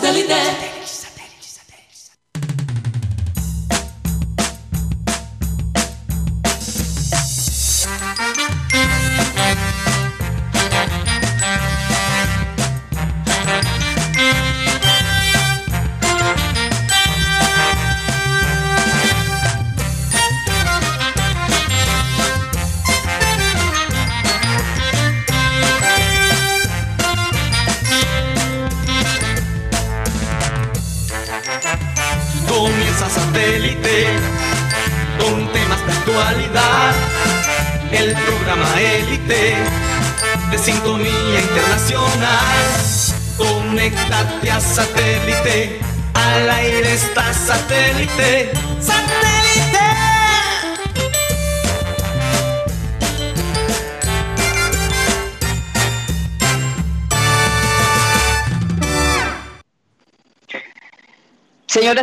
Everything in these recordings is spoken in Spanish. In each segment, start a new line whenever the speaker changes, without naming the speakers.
Satellite.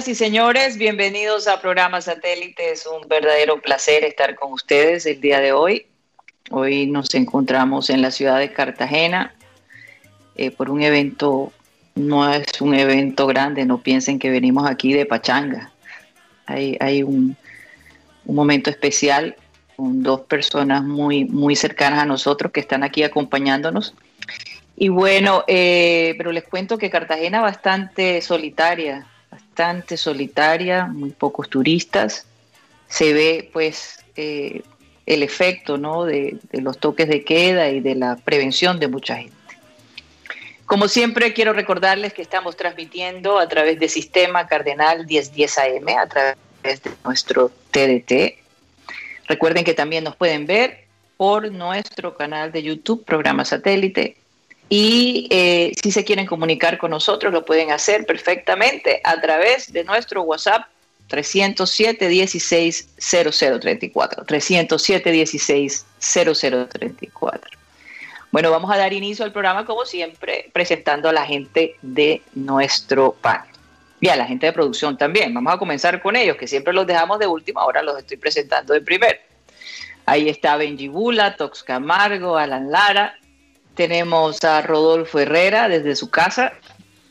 Y señores, bienvenidos a Programa Satélite. Es un verdadero placer estar con ustedes el día de hoy. Hoy nos encontramos en la ciudad de Cartagena eh, por un evento, no es un evento grande, no piensen que venimos aquí de pachanga. Hay, un, momento especial con dos personas muy, muy cercanas a nosotros que están aquí acompañándonos. Y bueno, eh, pero les cuento que Cartagena bastante solitaria, bastante solitaria, muy pocos turistas. Se ve pues eh, el efecto ¿no? de, los toques de queda y de la prevención de mucha gente. Como siempre, quiero recordarles que estamos transmitiendo a través del Sistema Cardenal 1010 AM, a través de nuestro TDT. Recuerden que también nos pueden ver por nuestro canal de YouTube, Programa Satélite, y eh, si se quieren comunicar con nosotros, lo pueden hacer perfectamente a través de nuestro WhatsApp 307 16 0034. 307 16 0034. Bueno, vamos a dar inicio al programa como siempre, presentando a la gente de nuestro panel. Y a la gente de producción también. Vamos a comenzar con ellos, que siempre los dejamos de última, ahora los estoy presentando de primero. Ahí está Benji Bula, Tox Camargo, Alan Lara, tenemos a Rodolfo Herrera desde su casa.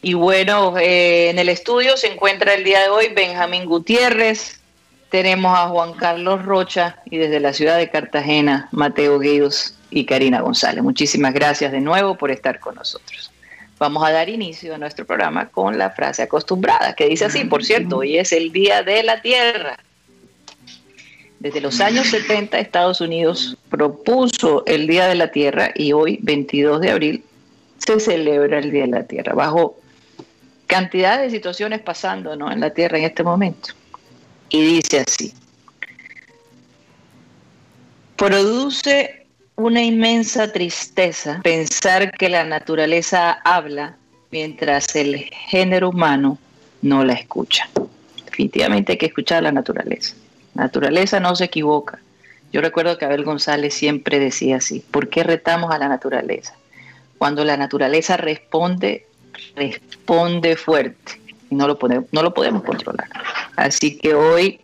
Y bueno, eh, en el estudio se encuentra el día de hoy Benjamín Gutiérrez. Tenemos a Juan Carlos Rocha y desde la ciudad de Cartagena, Mateo Gueidos y Karina González. Muchísimas gracias de nuevo por estar con nosotros. Vamos a dar inicio a nuestro programa con la frase acostumbrada, que dice así, por cierto, hoy es el Día de la Tierra. Desde los años 70 Estados Unidos propuso el Día de la Tierra y hoy, 22 de abril, se celebra el Día de la Tierra, bajo cantidad de situaciones pasando en la Tierra en este momento. Y dice así, produce una inmensa tristeza pensar que la naturaleza habla mientras el género humano no la escucha. Definitivamente hay que escuchar a la naturaleza naturaleza no se equivoca. Yo recuerdo que Abel González siempre decía así, ¿por qué retamos a la naturaleza? Cuando la naturaleza responde, responde fuerte y no lo, podemos, no lo podemos controlar. Así que hoy,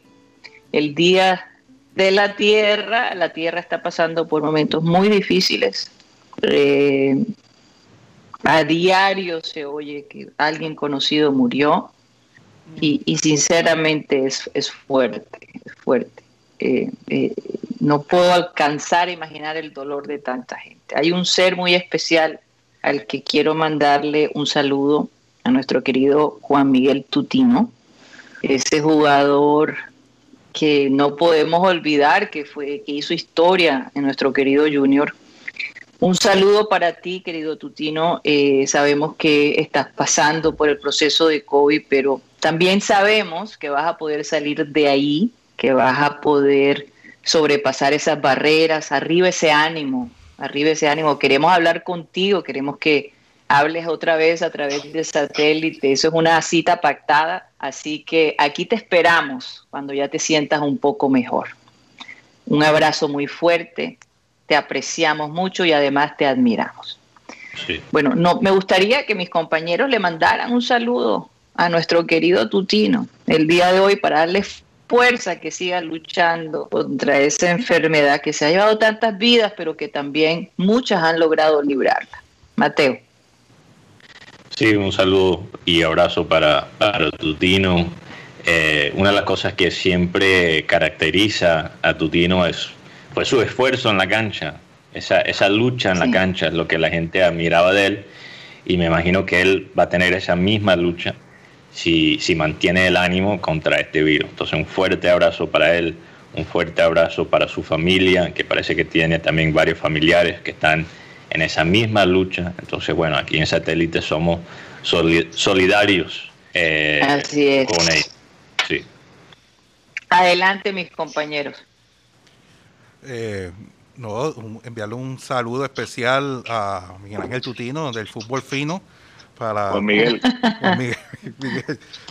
el día de la Tierra, la Tierra está pasando por momentos muy difíciles. Eh, a diario se oye que alguien conocido murió y, sinceramente es, es fuerte fuerte. Eh, eh, no puedo alcanzar a imaginar el dolor de tanta gente. Hay un ser muy especial al que quiero mandarle un saludo a nuestro querido Juan Miguel Tutino, ese jugador que no podemos olvidar que fue que hizo historia en nuestro querido Junior. Un saludo para ti, querido Tutino. Eh, sabemos que estás pasando por el proceso de COVID, pero también sabemos que vas a poder salir de ahí que vas a poder sobrepasar esas barreras, arriba ese ánimo, arriba ese ánimo. Queremos hablar contigo, queremos que hables otra vez a través de satélite. Eso es una cita pactada, así que aquí te esperamos cuando ya te sientas un poco mejor. Un abrazo muy fuerte, te apreciamos mucho y además te admiramos. Bueno, no, me gustaría que mis compañeros le mandaran un saludo a nuestro querido Tutino el día de hoy para darle fuerza que siga luchando contra esa enfermedad que se ha llevado tantas vidas, pero que también muchas han logrado librarla. Mateo.
Sí, un saludo y abrazo para, para Tutino. Eh, una de las cosas que siempre caracteriza a Tutino es fue su esfuerzo en la cancha, esa, esa lucha en la cancha es lo que la gente admiraba de él y me imagino que él va a tener esa misma lucha si, si mantiene el ánimo contra este virus. Entonces un fuerte abrazo para él, un fuerte abrazo para su familia, que parece que tiene también varios familiares que están en esa misma lucha. Entonces, bueno, aquí en Satélite somos solidarios
eh, con ellos. Sí. Adelante, mis compañeros.
Eh, no, enviarle un saludo especial a Miguel Ángel Tutino del fútbol fino para
Juan Miguel.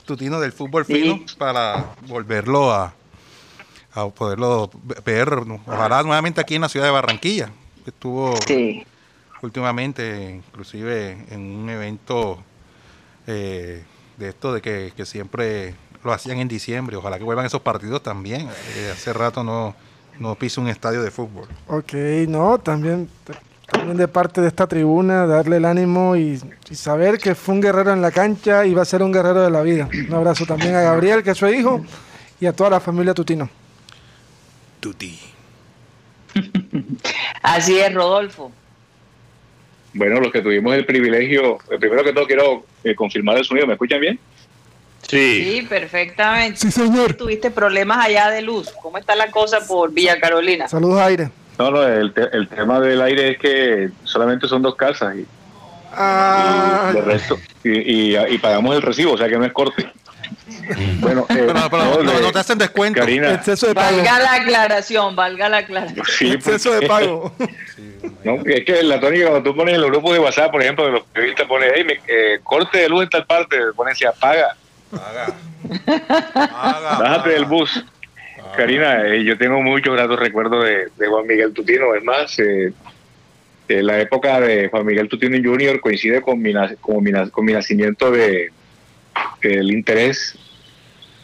Tutino del fútbol fino para volverlo a, a poderlo ver ojalá nuevamente aquí en la ciudad de Barranquilla estuvo sí últimamente, inclusive en un evento eh, de esto de que, siempre lo hacían en diciembre. Ojalá que vuelvan esos partidos también. Eh, hace rato no, no piso un estadio de fútbol.
Ok, no, también, también de parte de esta tribuna, darle el ánimo y, saber que fue un guerrero en la cancha y va a ser un guerrero de la vida. Un abrazo también a Gabriel, que es su hijo, y a toda la familia Tutino.
Tuti.
Así es, Rodolfo.
Bueno, los que tuvimos el privilegio, eh, primero que todo quiero eh, confirmar el sonido, ¿me escuchan bien?
Sí. Sí, perfectamente.
Sí, señor.
¿Tuviste problemas allá de luz? ¿Cómo está la cosa por Villa Carolina?
Saludos, aire.
No, no, el, tema del aire es que solamente son dos casas y,
ah.
y, resto, y, y, pagamos el recibo, o sea que no es corte.
Bueno, eh, pero, no, te hacen descuento.
Karina, exceso de pago. Valga la aclaración, valga la aclaración.
Sí, exceso de pago.
no, es que la tónica cuando tú pones en los grupos de WhatsApp, por ejemplo, de los periodistas pones, hey, me, eh, corte de luz en tal parte, ponen si apaga. Paga. Bájate del bus. Karina, eh, yo tengo muchos gratos recuerdos de, de, Juan Miguel Tutino. Es más, eh, la época de Juan Miguel Tutino Jr. coincide con mi, con mi, con mi nacimiento de el interés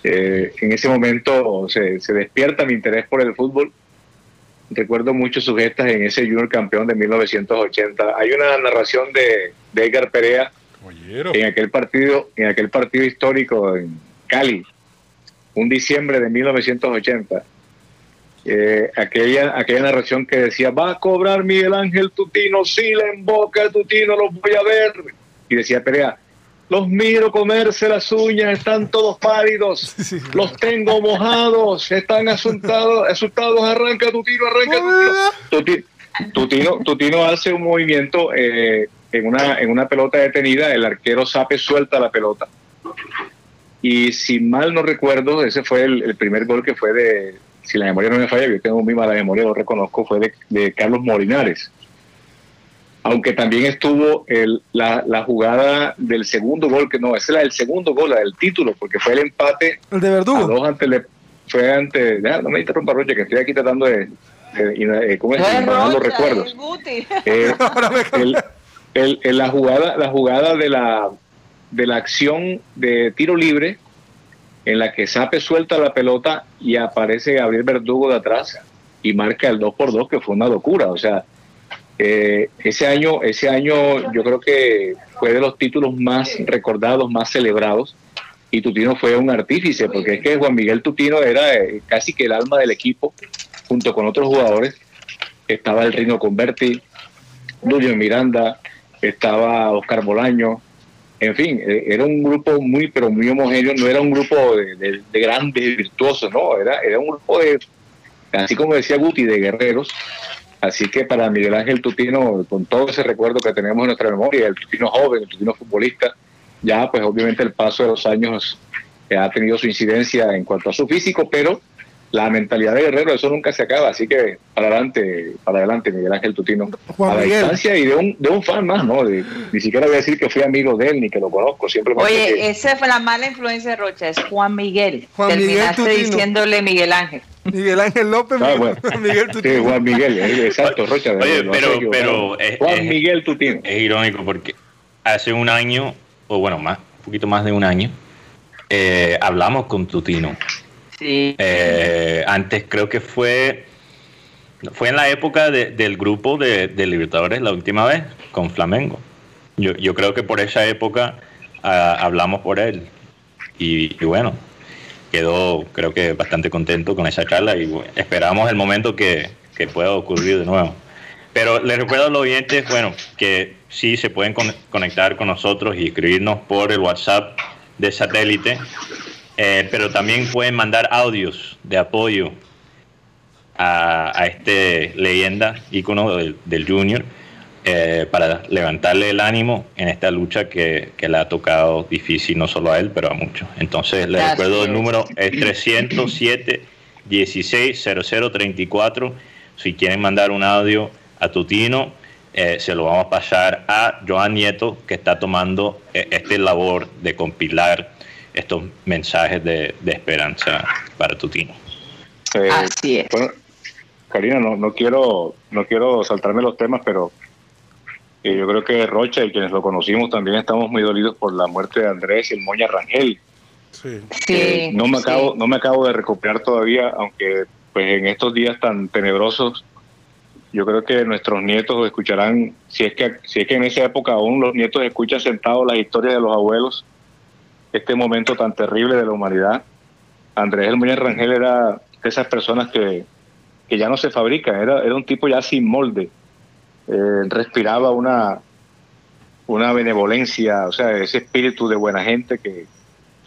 eh, en ese momento se, despierta mi interés por el fútbol. Recuerdo mucho sus gestas en ese Junior campeón de 1980. Hay una narración de, Edgar Perea en aquel partido, en aquel partido histórico en Cali, un diciembre de 1980. Eh, aquella, aquella narración que decía, va a cobrar Miguel Ángel Tutino, sí la emboca Tutino, lo voy a ver. Y decía Perea, los miro comerse las uñas, están todos pálidos. Los tengo mojados, están asustados, asustados. Arranca tu tiro, arranca tu tiro. Tu, tiro, tu tiro hace un movimiento eh, en, una, en una pelota detenida. El arquero Sape suelta la pelota. Y si mal no recuerdo, ese fue el, primer gol que fue de, si la memoria no me falla, yo tengo muy mala memoria, lo reconozco, fue de, de Carlos Molinares aunque también estuvo el, la, la, jugada del segundo gol, que no, esa es la del segundo gol, la del título, porque fue el empate.
El de Verdugo.
A dos ante, fue ante, no me interrumpa Rocha, que estoy aquí tratando de, de, ¿cómo es? los recuerdos. Eh, el, el, la jugada, la jugada de la, de la acción de tiro libre, en la que Sape suelta la pelota y aparece Gabriel Verdugo de atrás y marca el 2 por 2 que fue una locura, o sea, eh, ese año, ese año yo creo que fue de los títulos más recordados, más celebrados, y Tutino fue un artífice, porque es que Juan Miguel Tutino era eh, casi que el alma del equipo, junto con otros jugadores. Estaba el Rino Converti, Julio Miranda, estaba Oscar Bolaño, en fin, eh, era un grupo muy, pero muy homogéneo, no era un grupo de, de grandes virtuosos, no, era, era un grupo de, así como decía Guti, de guerreros, Así que para Miguel Ángel Tutino, con todo ese recuerdo que tenemos en nuestra memoria, el Tutino joven, el Tutino futbolista, ya pues obviamente el paso de los años ha tenido su incidencia en cuanto a su físico, pero la mentalidad de guerrero, eso nunca se acaba, así que para adelante, para adelante Miguel Ángel Tutino, a la distancia y de un, de un fan más, ¿no? ni siquiera voy a decir que fui amigo de él ni que lo conozco, siempre
Oye, esa fue la mala influencia de Rocha, es Juan Miguel, Juan terminaste Miguel diciéndole Miguel Ángel.
Miguel Ángel López,
ah, Miguel Tutino. Sí, Juan Miguel, eh, exacto, Rocha.
Oye, pero, pero es,
Juan Miguel Tutino.
Es irónico porque hace un año, o bueno, más, un poquito más de un año, eh, hablamos con Tutino.
Sí.
Eh, antes creo que fue fue en la época del grupo de, Libertadores la última vez con Flamengo. yo, yo creo que por esa época ah, hablamos por él. Y, bueno, quedó creo que bastante contento con esa charla y esperamos el momento que, que pueda ocurrir de nuevo. Pero les recuerdo a los oyentes, bueno, que sí se pueden conectar con nosotros y escribirnos por el WhatsApp de satélite, eh, pero también pueden mandar audios de apoyo a, a este leyenda, ícono del, del Junior, eh, para levantarle el ánimo en esta lucha que, que, le ha tocado difícil no solo a él, pero a muchos. Entonces, les recuerdo el número es 307 160034. Si quieren mandar un audio a Tutino, eh, se lo vamos a pasar a Joan Nieto, que está tomando eh, este labor de compilar estos mensajes de, de esperanza para Tutino.
Así es.
Bueno, Karina, no, no, quiero, no quiero saltarme los temas, pero yo creo que Rocha y quienes lo conocimos también estamos muy dolidos por la muerte de Andrés y el Moña Rangel. Sí. no me acabo no me acabo de recuperar todavía, aunque pues en estos días tan tenebrosos yo creo que nuestros nietos escucharán, si es que si es que en esa época aún los nietos escuchan sentados las historias de los abuelos, este momento tan terrible de la humanidad. Andrés el Moña Rangel era de esas personas que, que ya no se fabrican, era, era un tipo ya sin molde eh, respiraba una, una benevolencia, o sea, ese espíritu de buena gente que,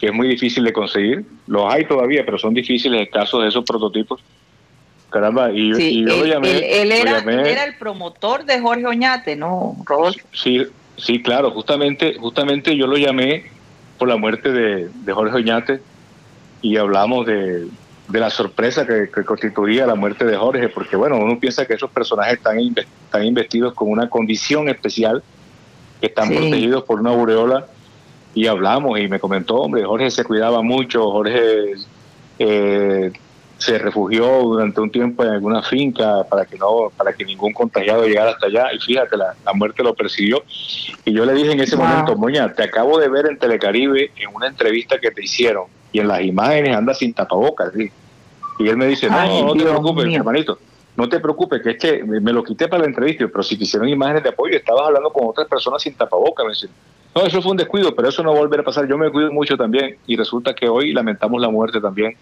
es muy difícil de conseguir. Los hay todavía, pero son difíciles casos de esos prototipos. Caramba, y, yo lo llamé.
Él, era, el promotor de Jorge Oñate, ¿no, Rodolfo?
Sí, sí, claro, justamente, justamente yo lo llamé por la muerte de, de Jorge Oñate y hablamos de, de la sorpresa que, constituía la muerte de Jorge, porque bueno, uno piensa que esos personajes están, están investidos con una condición especial, que están protegidos por una aureola, y hablamos, y me comentó, hombre, Jorge se cuidaba mucho, Jorge eh, se refugió durante un tiempo en alguna finca para que no, para que ningún contagiado llegara hasta allá, y fíjate, la, muerte lo persiguió, y yo le dije en ese momento, Moña, te acabo de ver en Telecaribe en una entrevista que te hicieron, y en las imágenes anda sin tapabocas, ¿sí? Y él me dice, no, no te preocupes, hermanito, no te preocupes, que es que me lo quité para la entrevista, pero si quisieron imágenes de apoyo, estabas hablando con otras personas sin tapaboca, me dice, no, eso fue un descuido, pero eso no va a volver a pasar, yo me cuido mucho también, y resulta que hoy lamentamos la muerte también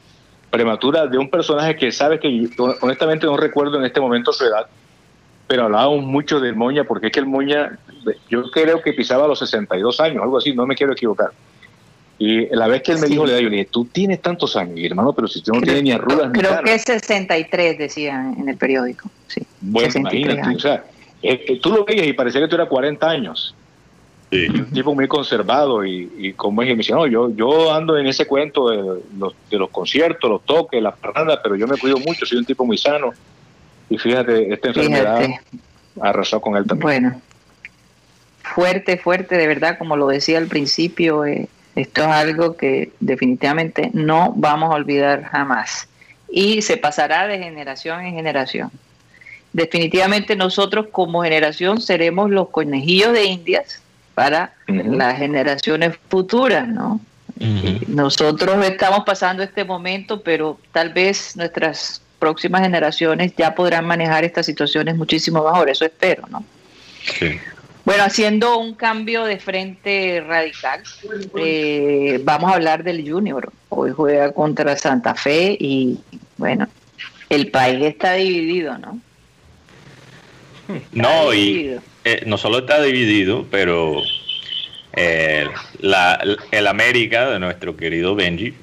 prematura de un personaje que sabes que honestamente no recuerdo en este momento su edad, pero hablábamos mucho del Moña, porque es que el Moña, yo creo que pisaba los 62 años, algo así, no me quiero equivocar. Y la vez que él me dijo, le dije, tú tienes tantos años, hermano, pero si tú no tienes ni arrugas
Creo ni que es 63, decía en el periódico. Sí,
bueno, imagínate, o sea, eh, eh, tú lo veías y parecía que tú eras 40 años. Sí. un tipo muy conservado y, y como es, me dice, no, yo, yo ando en ese cuento de los, de los conciertos, los toques, las paradas, pero yo me cuido mucho, soy un tipo muy sano. Y fíjate, esta enfermedad arrasó con él también.
Bueno, fuerte, fuerte, de verdad, como lo decía al principio, eh, esto es algo que definitivamente no vamos a olvidar jamás y se pasará de generación en generación. Definitivamente nosotros como generación seremos los conejillos de indias para las generaciones futuras, ¿no? Nosotros estamos pasando este momento, pero tal vez nuestras próximas generaciones ya podrán manejar estas situaciones muchísimo mejor, eso espero, ¿no? Sí. Bueno, haciendo un cambio de frente radical, eh, vamos a hablar del Junior. Hoy juega contra Santa Fe y bueno, el país está dividido, ¿no?
no, y eh, no solo está dividido, pero eh, el América de nuestro querido Benji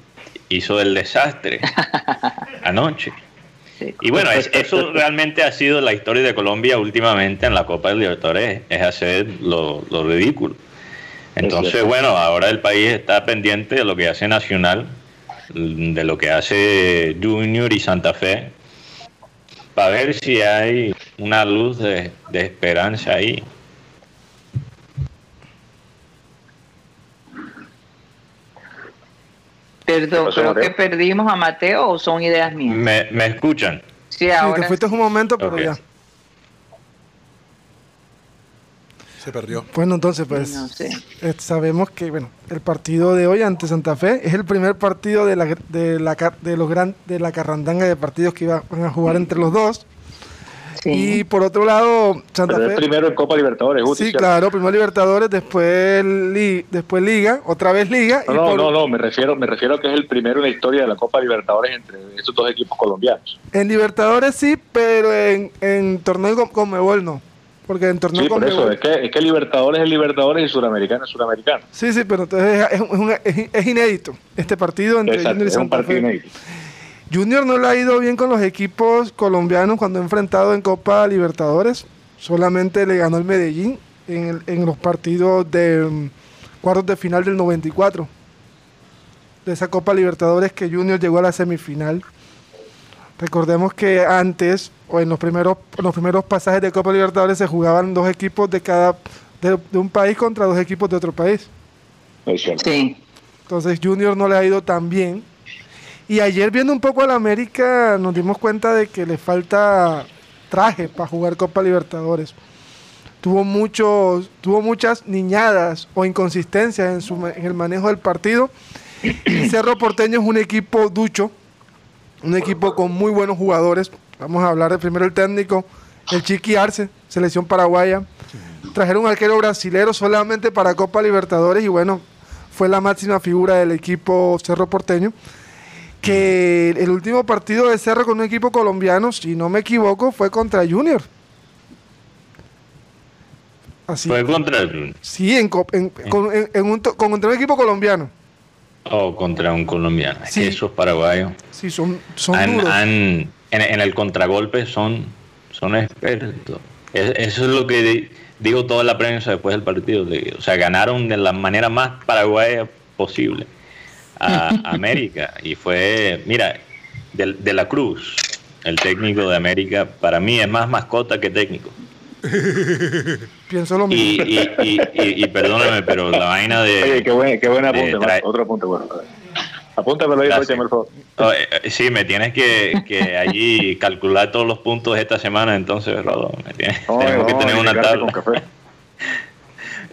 hizo el desastre anoche. Y bueno, eso realmente ha sido la historia de Colombia últimamente en la Copa de Libertadores, es hacer lo, ridículo. Entonces, bueno, ahora el país está pendiente de lo que hace Nacional, de lo que hace Junior y Santa Fe, para ver si hay una luz de, de esperanza ahí.
Perdón, creo que perdimos a Mateo o son ideas mías.
¿Me, escuchan?
Sí, ahora. te fuiste un momento, pero ya. Se perdió. Bueno, entonces, pues eh, sabemos que bueno, el partido de hoy ante Santa Fe es el primer partido de la, de la, de los gran, de la carrandanga de partidos que iban a jugar entre los dos. Y por otro lado,
Santa Fe. primero en Copa Libertadores,
Sí, claro, primero Libertadores, después, después Liga, otra vez Liga.
No, no, no, me refiero, me refiero a que es el primero en la historia de la Copa Libertadores entre estos dos equipos colombianos.
En Libertadores sí, pero en, en torneo con Mebol no. Porque en torneo
sí, por eso, es que, es que Libertadores es Libertadores y Suramericano es Suramericano.
Sí, sí, pero entonces es, es, inédito este partido entre Junior y Santa Fe. Junior no le ha ido bien con los equipos colombianos cuando ha enfrentado en Copa Libertadores. Solamente le ganó el Medellín en, en los partidos de um, cuartos de final del 94. De esa Copa Libertadores que Junior llegó a la semifinal. Recordemos que antes, o en los primeros, los primeros pasajes de Copa Libertadores, se jugaban dos equipos de cada de, un país contra dos equipos de otro país.
Sí.
Entonces Junior no le ha ido tan bien. Y ayer viendo un poco a la América nos dimos cuenta de que le falta traje para jugar Copa Libertadores. Tuvo, muchos, tuvo muchas niñadas o inconsistencias en, su, en el manejo del partido. Cerro Porteño es un equipo ducho, un equipo con muy buenos jugadores. Vamos a hablar de primero el técnico, el Chiqui Arce, selección paraguaya. Trajeron un arquero brasilero solamente para Copa Libertadores y bueno, fue la máxima figura del equipo Cerro Porteño. Que el último partido de Cerro con un equipo colombiano, si no me equivoco, fue contra Junior.
Así. Fue contra Junior.
Sí, en, un, contra un equipo colombiano.
O contra un colombiano. Sí. esos paraguayos.
Sí, son, son
en, el contragolpe son, son expertos. eso es lo que digo toda la prensa después del partido. o sea, ganaron de la manera más paraguaya posible a, América. Y fue, mira, de, de la Cruz, el técnico de América, para mí es más mascota que técnico.
Pienso lo mismo.
Y, perdóname, pero la vaina de.
Oye, qué, buen, qué buena apunte, otro apunte bueno. Apúntamelo ahí, por favor.
Eh, sí, me tienes que, que allí calcular todos los puntos esta semana, entonces, Rodo. Me tienes, tenemos que tener una tabla.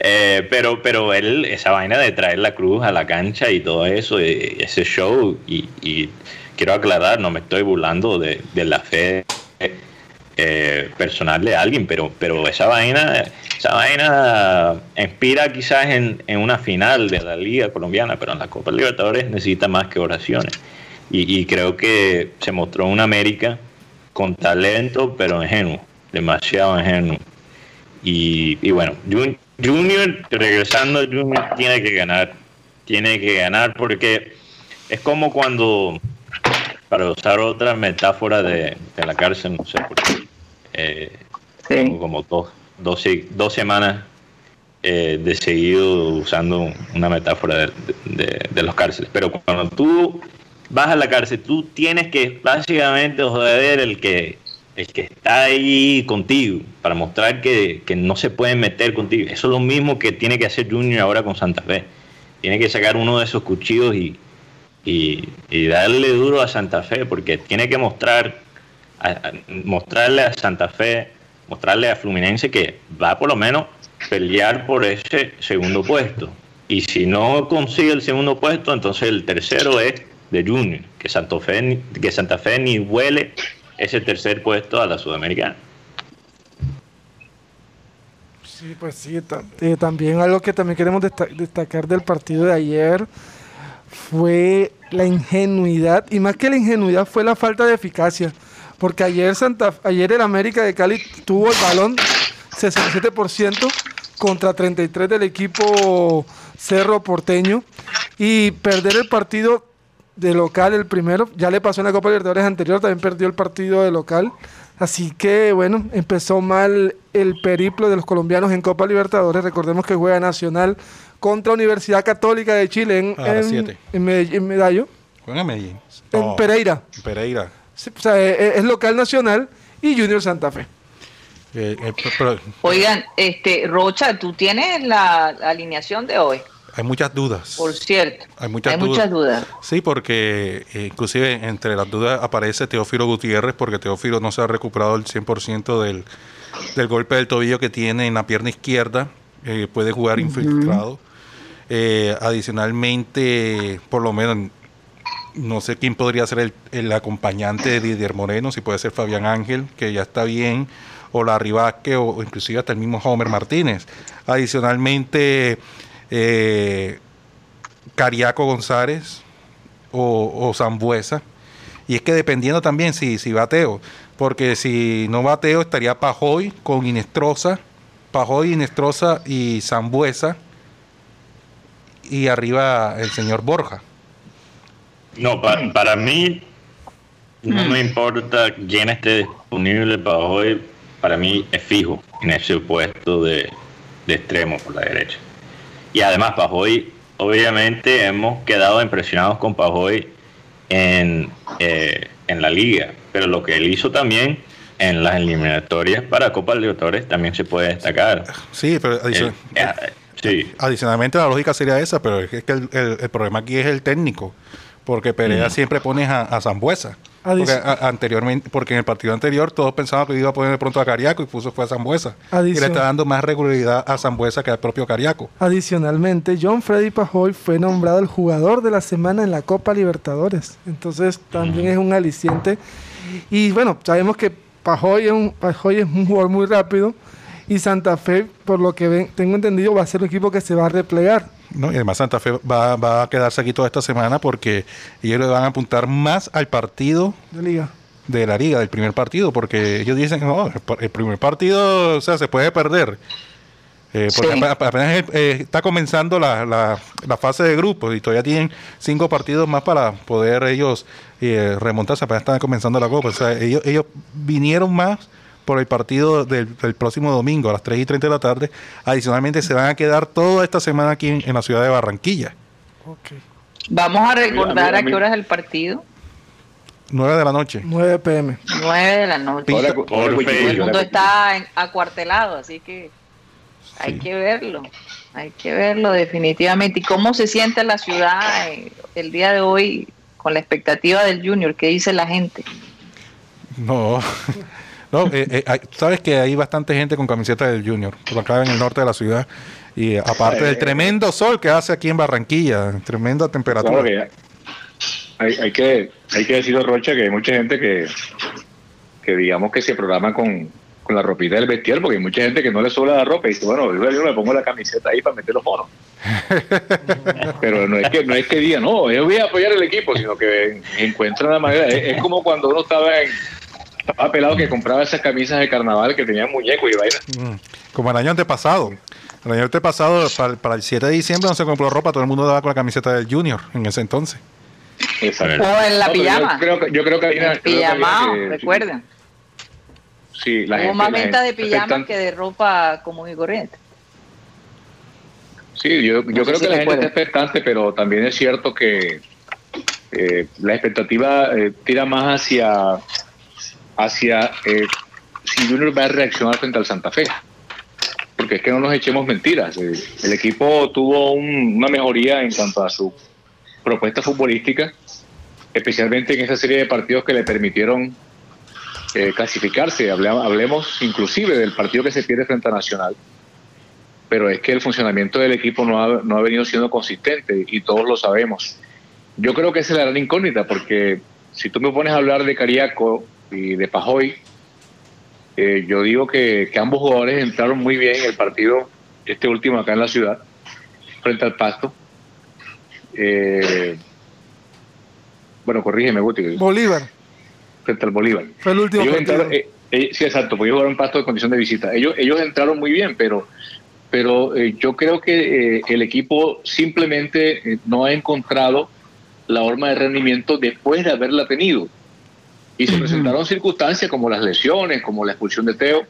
Eh, pero, pero él, esa vaina de traer la cruz a la cancha y todo eso, y ese show, y, y quiero aclarar, no me estoy burlando de, de la fe eh, personal de alguien, pero, pero esa vaina, esa vaina inspira quizás en, una final de la Liga Colombiana, pero en la Copa Libertadores necesita más que oraciones. Y, creo que se mostró una América con talento, pero ingenuo, demasiado ingenuo. Y, y bueno, Junior, regresando, Junior tiene que ganar, tiene que ganar porque es como cuando para usar otra metáfora de, la cárcel, no sé por qué, eh, como dos, dos, semanas eh, de seguido usando una metáfora de, los cárceles. Pero cuando tú vas a la cárcel, tú tienes que básicamente joder el que, el que está ahí contigo para mostrar que, que no se pueden meter contigo. Eso es lo mismo que tiene que hacer Junior ahora con Santa Fe. Tiene que sacar uno de esos cuchillos y, y, darle duro a Santa Fe, porque tiene que mostrar, mostrarle a Santa Fe, mostrarle a Fluminense que va por lo menos pelear por ese segundo puesto. Y si no consigue el segundo puesto, entonces el tercero es de Junior, que Santa Fe, que Santa Fe ni huele ese tercer puesto a la Sudamericana.
Sí, pues sí, eh, también algo que también queremos destacar del partido de ayer fue la ingenuidad, y más que la ingenuidad fue la falta de eficacia, porque ayer, Santa, ayer el América de Cali tuvo el balón 67% contra 33% del equipo Cerro Porteño, y perder el partido de local el primero, ya le pasó en la Copa Libertadores anterior, también perdió el partido de local. Así que bueno, empezó mal el periplo de los colombianos en Copa Libertadores. Recordemos que juega Nacional contra Universidad Católica de Chile en, en, Medallo.
Juega en Medellín.
En Pereira.
Pereira.
O sea, e, e, es, local nacional y Junior Santa Fe.
Eh, eh, Oigan, este Rocha, ¿tú tienes la, alineación de hoy?
Hay muchas dudas.
Por cierto.
Hay muchas, dudas. muchas dudas. Sí, porque eh, inclusive entre las dudas aparece Teófilo Gutiérrez, porque Teófilo no se ha recuperado el 100% del, del golpe del tobillo que tiene en la pierna izquierda. puede jugar infiltrado. Eh, adicionalmente, por lo menos no sé quién podría ser el, acompañante de Didier Moreno, si puede ser Fabián Ángel, que ya está bien, o la Vázquez, o, inclusive hasta el mismo Homer Martínez. Adicionalmente, eh, Cariaco González o, o. Y es que dependiendo también si, si bateo, porque si no bateo estaría Pajoy con Inestrosa, Pajoy, Inestrosa y Zambuesa, y arriba el señor Borja.
No, para mí no me importa quién esté disponible para hoy. Para mí es fijo en ese puesto de, extremo por la derecha. Y además, Pajoy, obviamente hemos quedado impresionados con Pajoy en, eh, en la liga, pero lo que él hizo también en las eliminatorias para Copa Libertadores también se puede destacar.
Sí, pero eh, eh, sí. adicionalmente la lógica sería esa, pero es que el problema aquí es el técnico porque Perea mm. siempre pone a, a Zambuesa. Porque anteriormente, porque en el partido anterior todos pensaban que iba a poner de pronto a Cariaco y puso fue a Zambuesa. y le está dando más regularidad a Zambuesa que al propio Cariaco.
Adicionalmente, John Freddy Pajoy fue nombrado el jugador de la semana en la Copa Libertadores. Entonces también es un aliciente. Y bueno, sabemos que Pajoy es un, Pajoy es un jugador muy rápido. Y Santa Fe, por lo que tengo entendido, va a ser un equipo que se va a replegar.
No, y además Santa Fe va, a quedarse aquí toda esta semana porque ellos le van a apuntar más al partido
de liga
de la liga, del primer partido, porque ellos dicen, no, el primer partido, o sea, se puede perder. Eh, porque apenas eh, está comenzando la, la, fase de grupos y todavía tienen cinco partidos más para poder ellos eh, remontarse, apenas están comenzando la copa. O sea, ellos, ellos vinieron más por el partido del, próximo domingo a las 3 y 30 de la tarde. Adicionalmente, se van a quedar toda esta semana aquí en, la ciudad de Barranquilla.
Vamos a recordar a, qué hora es el partido.
9 de la noche.
9 pm.
9 de la noche. Todo el mundo está acuartelado, así que hay que verlo. Hay que verlo definitivamente. ¿Y cómo se siente la ciudad eh, el día de hoy con la expectativa del Junior? ¿Qué dice la gente?
No, No, eh, eh, sabes que hay bastante gente con camiseta del Junior, por acá en el norte de la ciudad. Y aparte del tremendo sol que hace aquí en Barranquilla, tremenda temperatura.
hay, que, hay que decir, Rocha, que hay mucha gente que, que digamos que se programa con, con la ropita del vestido, porque hay mucha gente que no le sobra la ropa y dice, bueno, yo me pongo la camiseta ahí para meter los monos. Pero no es que no es que diga, no, yo voy a apoyar el equipo, sino que encuentran la manera. Es, es, como cuando uno estaba en, estaba pelado que compraba esas camisas de carnaval que tenían muñecos y vainas. Mm.
Como el año antepasado. El año antepasado, para, para, el 7 de diciembre, no se compró ropa, todo el mundo daba con la camiseta del Junior en ese entonces.
Exacto. O en la pijama.
Yo creo, que, yo creo que hay una.
Pijama, recuerden.
Sí, la
Hubo más venta de pijamas que de ropa común y corriente.
Sí, yo, yo creo que la gente está expectante, pero también es cierto que eh, la expectativa eh, tira más hacia hacia eh, si Junior va a reaccionar frente al Santa Fe. Porque es que no nos echemos mentiras. Eh, el, equipo tuvo una mejoría en cuanto a su propuesta futbolística, especialmente en esa serie de partidos que le permitieron eh, clasificarse. Hablemos, inclusive del partido que se pierde frente a Nacional. Pero es que el funcionamiento del equipo no ha, no ha venido siendo consistente y todos lo sabemos. Yo creo que esa es la gran incógnita, porque si tú me pones a hablar de Cariaco y de Pajoy. Eh, yo digo que, ambos jugadores entraron muy bien en el partido, este último acá en la ciudad, frente al Pasto. Eh, bueno, corrígeme, Guti.
Bolívar.
Frente al Bolívar.
Fue el último
partido. Eh, sí, exacto, porque ellos jugaron Pasto de condición de visita. Ellos, ellos entraron muy bien, pero, pero yo creo que el equipo simplemente no ha encontrado la forma de rendimiento después de haberla tenido. Y se presentaron circunstancias como las lesiones, como la expulsión de Teo,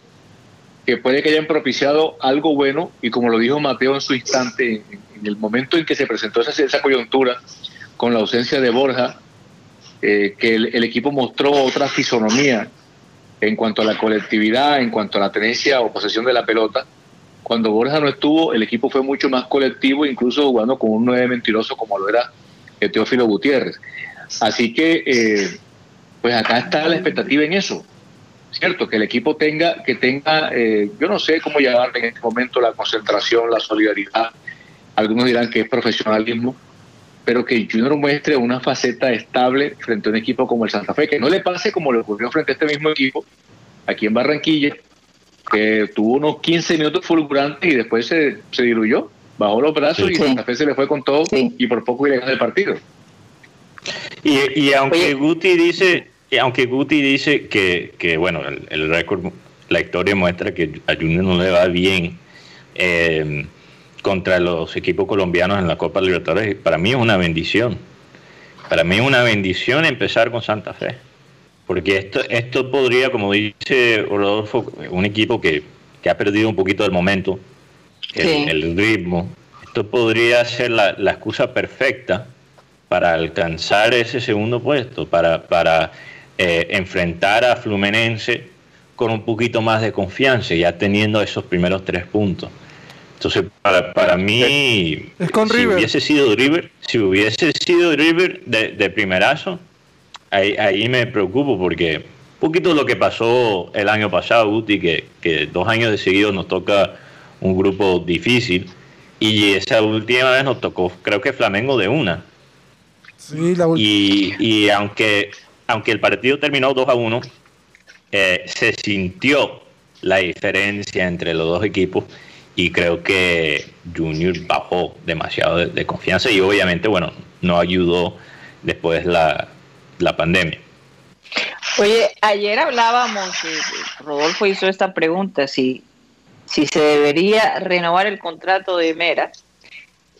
que puede que hayan propiciado algo bueno y como lo dijo Mateo en su instante, en el momento en que se presentó esa, esa coyuntura con la ausencia de Borja, eh, que el, equipo mostró otra fisonomía en cuanto a la colectividad, en cuanto a la tenencia o posesión de la pelota. Cuando Borja no estuvo, el equipo fue mucho más colectivo, incluso jugando con un nueve mentiroso como lo era Teófilo Gutiérrez. Así que eh, pues acá está la expectativa en eso, ¿cierto? Que el equipo tenga, que tenga, eh, yo no sé cómo llamarle en este momento la concentración, la solidaridad, algunos dirán que es profesionalismo, pero que Junior muestre una faceta estable frente a un equipo como el Santa Fe, que no le pase como le ocurrió frente a este mismo equipo aquí en Barranquilla, que tuvo unos 15 minutos fulgurantes y después se, se diluyó, bajó los brazos y Santa Fe se le fue con todo y por poco le ganó el partido.
Y, aunque Guti dice, aunque Guti dice que, que bueno, el, récord, la historia muestra que a Junior no le va bien eh, contra los equipos colombianos en la Copa Libertadores, para mí es una bendición. Para mí es una bendición empezar con Santa Fe. Porque esto, esto podría, como dice Rodolfo, un equipo que, que ha perdido un poquito el momento, el, ritmo, esto podría ser la, la excusa perfecta para alcanzar ese segundo puesto, para, para eh, enfrentar a Fluminense con un poquito más de confianza, ya teniendo esos primeros tres puntos. Entonces, para, para mí, si hubiese sido River, si hubiese sido River de, de primerazo, ahí, ahí me preocupo porque un poquito lo que pasó el año pasado, Uti, que, que dos años de seguido nos toca un grupo difícil y esa última vez nos tocó, creo que Flamengo de una. y, y, aunque, aunque el partido terminó 2 a 1, eh, se sintió la diferencia entre los dos equipos y creo que Junior bajó demasiado de, confianza y obviamente, bueno, no ayudó después la, la pandemia.
Oye, ayer hablábamos, Rodolfo hizo esta pregunta, si, si se debería renovar el contrato de Mera.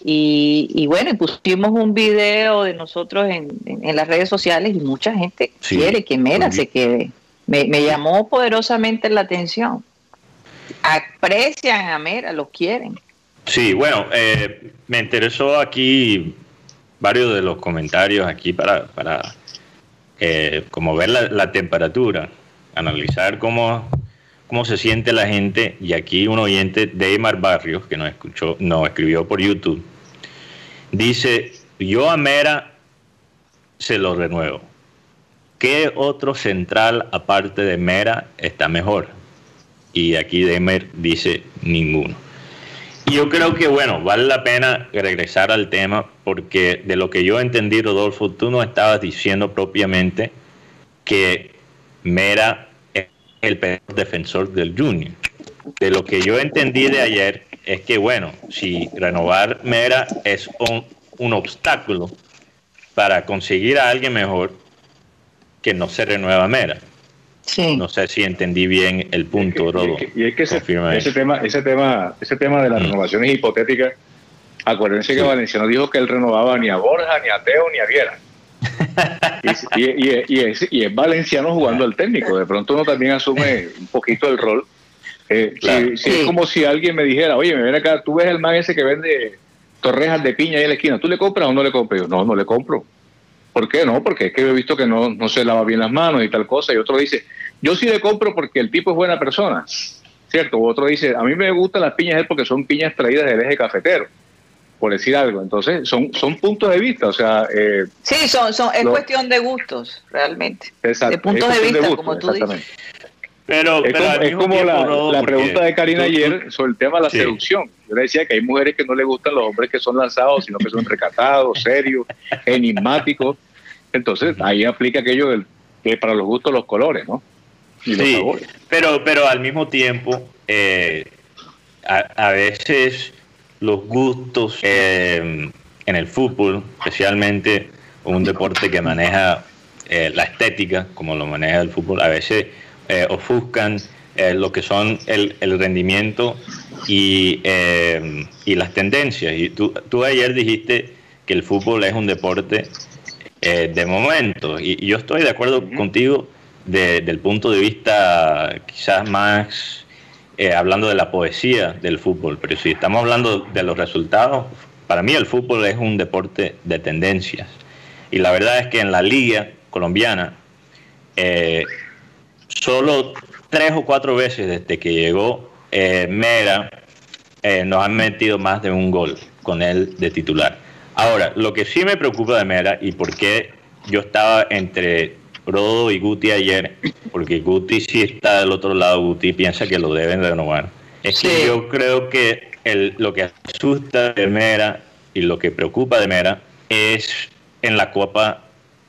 Y, y bueno, pusimos un video de nosotros en, en, las redes sociales y mucha gente quiere que Mera se quede. Me, me llamó poderosamente la atención aprecian a Mera, lo quieren.
Sí, bueno, eh, me interesó aquí varios de los comentarios aquí para, para eh, como ver la, temperatura, analizar cómo, cómo se siente la gente. Y aquí un oyente, Deimar Barrios, que nos escuchó, nos escribió por YouTube, dice, yo a Mera se lo renuevo. ¿Qué otro central aparte de Mera está mejor? y aquí Demer dice ninguno. Y yo creo que, bueno, vale la pena regresar al tema porque de lo que yo entendí, Rodolfo, tú no estabas diciendo propiamente que Mera es el peor defensor del Junior. De lo que yo entendí de ayer es que, bueno, si renovar Mera es un, un obstáculo para conseguir a alguien mejor, que no se renueva Mera. No sé si entendí bien el punto, Rodo.
Y es que, ese, tema, ese tema, ese tema de las mm. renovaciones hipotéticas, acuérdense que Valenciano dijo que él renovaba ni a Borja, ni a Teo, ni a Viera. y, es, y, es, valenciano jugando al técnico. De pronto uno también asume un poquito el rol. Eh, si, es como si alguien me dijera, oye, me ven acá, tú ves el man ese que vende torrejas de piña ahí en la esquina, ¿tú le compras o no le compras? Yo, no, no le compro. ¿Por qué no? Porque es que he visto que no, no se lava bien las manos y tal cosa. Y otro dice, yo sí le compro porque el tipo es buena persona. ¿Cierto? O otro dice, a mí me gustan las piñas porque son piñas traídas del eje cafetero. Por decir algo. Entonces, son, son puntos de vista. O sea.
Eh, sí, son, son, es cuestión de gustos, realmente. Exacto. De puntos de vista, como tú dices.
Pero, es como, la, pregunta de Karina ayer sobre el tema de la seducción. Yo le decía que hay mujeres que no le gustan los hombres que son lanzados, sino que son recatados, serios, enigmáticos. Entonces ahí aplica aquello del, que para los gustos los colores, ¿no?
sí, pero, pero al mismo tiempo, eh, a, veces los gustos eh, en el fútbol, especialmente un deporte que maneja eh, la estética, como lo maneja el fútbol, a veces eh, ofuscan eh, lo que son el, rendimiento y, eh, y, las tendencias. Y tú, tú, ayer dijiste que el fútbol es un deporte de momento, y, yo estoy de acuerdo contigo desde el punto de vista quizás más hablando de la poesía del fútbol, pero si estamos hablando de los resultados, para mí el fútbol es un deporte de tendencias. Y la verdad es que en la liga colombiana, eh, solo tres o cuatro veces desde que llegó eh, Mera eh, nos han metido más de un gol con él de titular. Ahora, lo que sí me preocupa de Mera y por qué yo estaba entre Rodo y Guti ayer, porque Guti sí está del otro lado, Guti piensa que lo deben renovar. Es que yo creo que el, lo que asusta de Mera y lo que preocupa de Mera es en la Copa,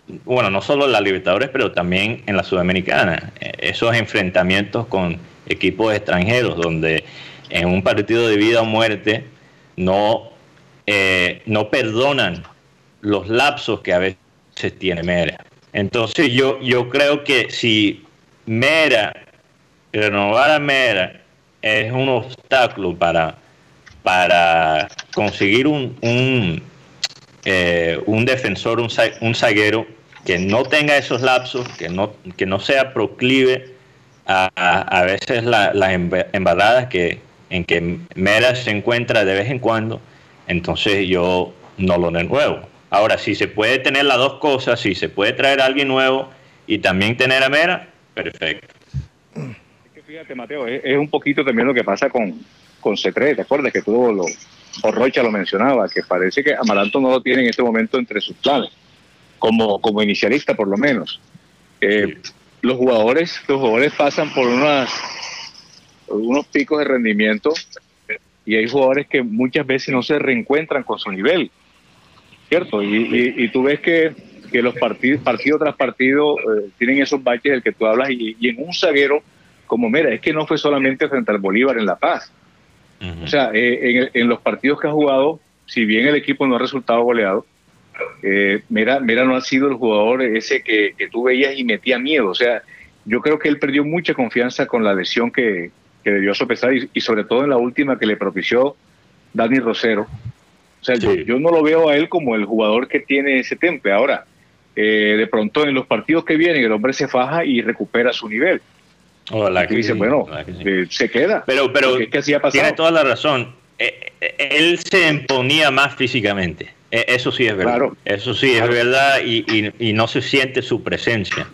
bueno, no solo en la Libertadores, pero también en la Sudamericana. Esos enfrentamientos con equipos extranjeros, donde en un partido de vida o muerte no, eh, no perdonan los lapsos que a veces tiene Mera. Entonces yo, yo creo que si Mera, renovar a Mera, es un obstáculo para, para conseguir un, un, eh, un defensor, un, un zaguero que no tenga esos lapsos, que no, que no sea proclive a, a, veces las la embaradas que, en que Mera se encuentra de vez en cuando, entonces yo no lo renuevo. Ahora, si se puede tener las dos cosas, si se puede traer a alguien nuevo y también tener a Mera, perfecto.
Es que fíjate, Mateo, es, un poquito también lo que pasa con, con C3, ¿te acuerdas que todo lo, o Rocha lo mencionaba, que parece que Amaranto no lo tiene en este momento entre sus planes, como, como inicialista por lo menos. Eh, los jugadores, los jugadores pasan por unas, unos picos de rendimiento y hay jugadores que muchas veces no se reencuentran con su nivel, ¿cierto? Y, tú ves que, los partidos, partido tras partido eh, tienen esos baches del que tú hablas y, en un zaguero como, mira, es que no fue solamente frente al Bolívar en La Paz. O sea, eh, en, los partidos que ha jugado, si bien el equipo no ha resultado goleado, eh, Mira, Mira no ha sido el jugador ese que, que, tú veías y metía miedo. O sea, yo creo que él perdió mucha confianza con la lesión que, que debió sopesar y, sobre todo en la última que le propició Dani Rosero. O sea, yo, no lo veo a él como el jugador que tiene ese temple. Ahora, eh, de pronto en los partidos que vienen el hombre se faja y recupera su nivel.
y dice,
bueno, eh, se queda.
Pero, pero tiene toda la razón. Eh, él se imponía más físicamente. Eso sí es verdad. Eso sí es verdad y, y, no se siente su presencia.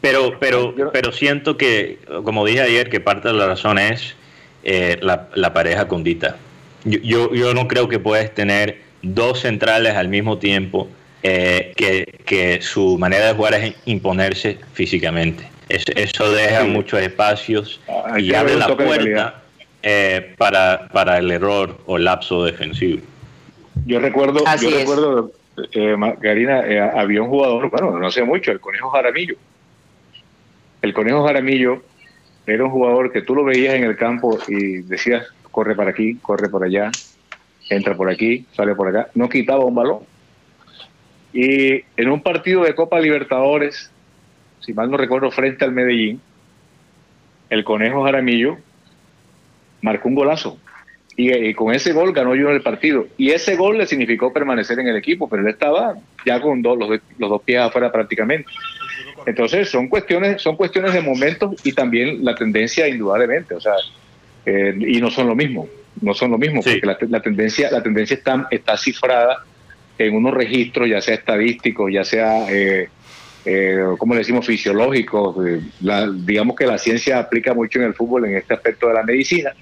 Pero, pero, pero siento que, como dije ayer, que parte de la razón es eh, la, pareja con Dita. Yo, yo, no creo que puedes tener dos centrales al mismo tiempo eh, que, su manera de jugar es imponerse físicamente. eso deja muchos espacios y abre la puerta eh, para, para el error o lapso defensivo.
Yo recuerdo, yo recuerdo, Karina, había un jugador, bueno, no sé mucho, el Conejo Jaramillo, el Conejo Jaramillo era un jugador que tú lo veías en el campo y decías, corre para aquí, corre por allá, entra por aquí, sale por acá, no quitaba un balón. Y en un partido de Copa Libertadores, si mal no recuerdo, frente al Medellín, el Conejo Jaramillo marcó un golazo. Y, con ese gol ganó yo el partido. Y ese gol le significó permanecer en el equipo, pero él estaba ya con dos, los, los dos pies afuera prácticamente. Entonces son cuestiones, son cuestiones de momentos y también la tendencia indudablemente, o sea, eh, y no son lo mismo, no son lo mismo, porque la, tendencia, la tendencia está, está cifrada en unos registros, ya sea estadísticos, ya sea, eh, eh, como le decimos, fisiológicos. digamos que la ciencia aplica mucho en el fútbol en este aspecto de la medicina.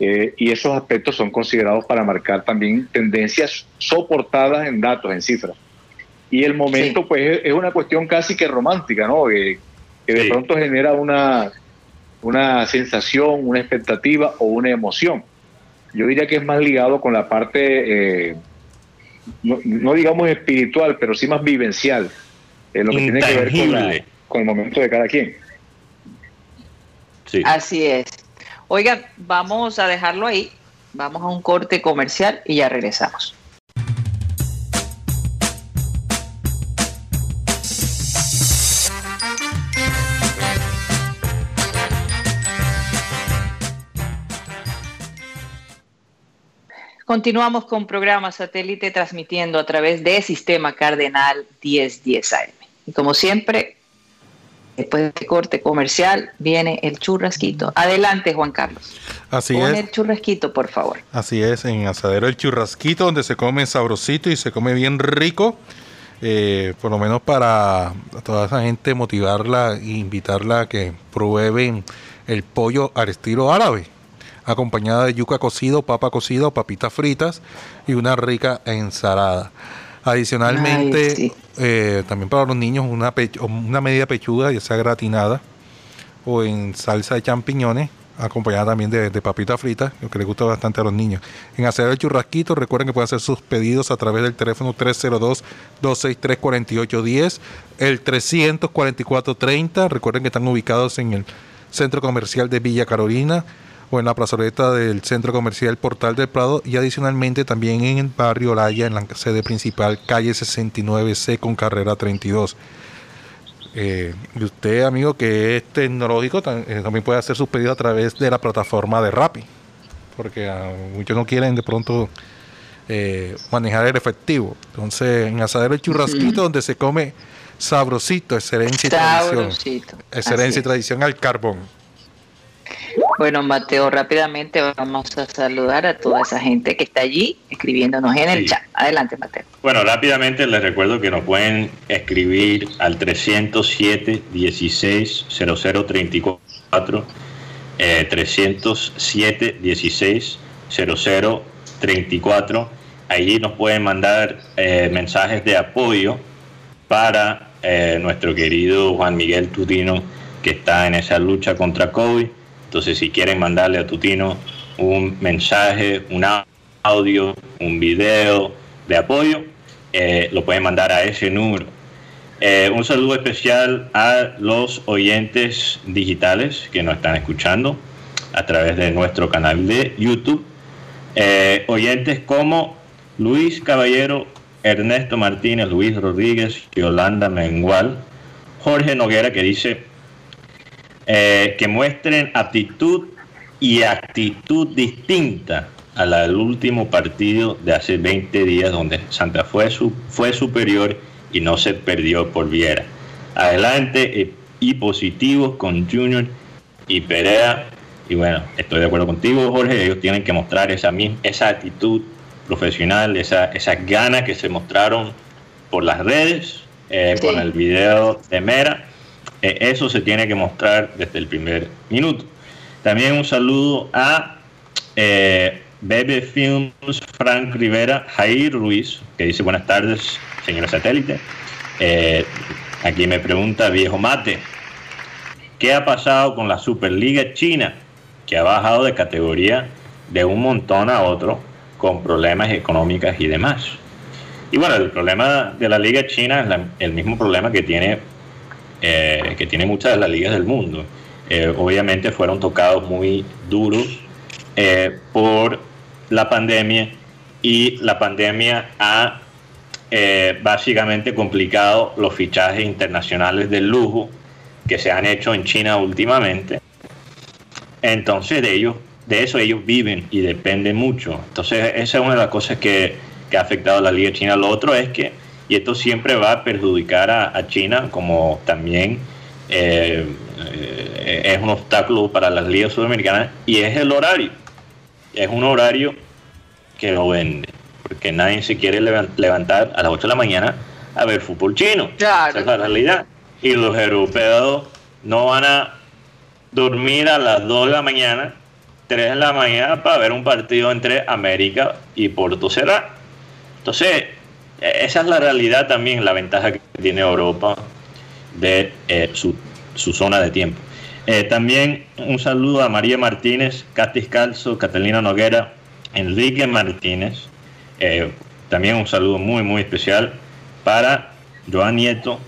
Y esos aspectos son considerados para marcar también tendencias soportadas en datos, en cifras y el momento pues es una cuestión casi que romántica, ¿no? Que, de pronto genera una, una sensación, una expectativa o una emoción. Yo diría que es más ligado con la parte, eh, no, digamos espiritual, pero sí más vivencial, en lo que tiene que ver con, con el momento de cada quien.
Sí. Así es. Oigan, vamos a dejarlo ahí, vamos a un corte comercial y ya regresamos. Continuamos con programa satélite transmitiendo a través de Sistema Cardenal 1010 AM. Y como siempre, después de corte comercial, viene el churrasquito. Adelante, Juan Carlos.
Así Pon
es. el churrasquito, por favor.
Así es, en Asadero el churrasquito, donde se come sabrosito y se come bien rico. Eh, por lo menos para toda esa gente motivarla e invitarla a que prueben el pollo al estilo árabe acompañada de yuca cocido, papa cocido, papitas fritas y una rica ensalada. Adicionalmente, eh, también para los niños, una, una media pechuga, ya sea gratinada o en salsa de champiñones, acompañada también de, papita frita, lo que le gusta bastante a los niños. En hacer el churrasquito, recuerden que pueden hacer sus pedidos a través del teléfono 302-263-4810, el 344-30. Recuerden que están ubicados en el centro comercial de Villa Carolina o en la plazoleta del centro comercial Portal del Prado y adicionalmente también en el barrio Laya, en la sede principal, calle 69C con carrera 32. Eh, y usted, amigo, que es tecnológico, eh, también puede hacer sus pedidos a través de la plataforma de Rappi, porque ah, muchos no quieren de pronto eh, manejar el efectivo. Entonces, en Asadero el Churrasquito, donde se come sabrosito, excelencia y tradición. Excelencia y tradición al carbón.
Bueno, Mateo, rápidamente vamos a saludar a toda esa gente que está allí escribiéndonos en el chat. Adelante, Mateo.
Bueno, rápidamente les recuerdo que nos pueden escribir al 307 16 0034 eh, 307 16 0034 Allí nos pueden mandar eh, mensajes de apoyo para eh, nuestro querido Juan Miguel Tutino, que está en esa lucha contra COVID entonces, si quieren mandarle a Tutino un mensaje, un audio, un video de apoyo, eh, lo pueden mandar a ese número. Eh, un saludo especial a los oyentes digitales que nos están escuchando a través de nuestro canal de YouTube. Eh, oyentes como Luis Caballero, Ernesto Martínez, Luis Rodríguez, Yolanda Mengual, Jorge Noguera que dice, eh, que muestren aptitud y actitud distinta a la del último partido de hace 20 días donde Santa Fe fue superior y no se perdió por Viera. Adelante eh, y positivos con Junior y Perea. Y bueno, estoy de acuerdo contigo, Jorge. Ellos tienen que mostrar esa, esa actitud profesional, esa, esas ganas que se mostraron por las redes, eh, con el video de Mera. Eh, eso se tiene que mostrar desde el primer minuto. También un saludo a eh, Bebe Films, Frank Rivera, Jair Ruiz, que dice buenas tardes, señor satélite. Eh, aquí me pregunta viejo mate, ¿qué ha pasado con la Superliga China, que ha bajado de categoría de un montón a otro con problemas económicos y demás? Y bueno, el problema de la Liga China es el mismo problema que tiene eh, que tiene muchas de las ligas del mundo. Eh, obviamente fueron tocados muy duros eh, por la pandemia y la pandemia ha básicamente complicado los fichajes internacionales del lujo que se han hecho en China últimamente. Entonces de ellos, de eso ellos viven y dependen mucho. Entonces esa es una de las cosas que, que ha afectado a la Liga China. Lo otro es que y esto siempre va a perjudicar a, China como también eh, eh, es un obstáculo para las ligas sudamericanas y es el horario. Es un horario que lo vende, porque nadie se quiere levantar a las 8 de la mañana a ver fútbol chino. Esa es la realidad. Y los europeos no van a dormir a las 2 de la mañana, 3 de la mañana para ver un partido entre América y Porto Serra. Entonces, esa es la realidad también, la ventaja que tiene Europa de eh, su, zona de tiempo. Eh, también un saludo a María Martínez, Katis Calzo, Catalina Noguera, Enrique Martínez. Eh, también un saludo muy, muy especial para Joan Nieto,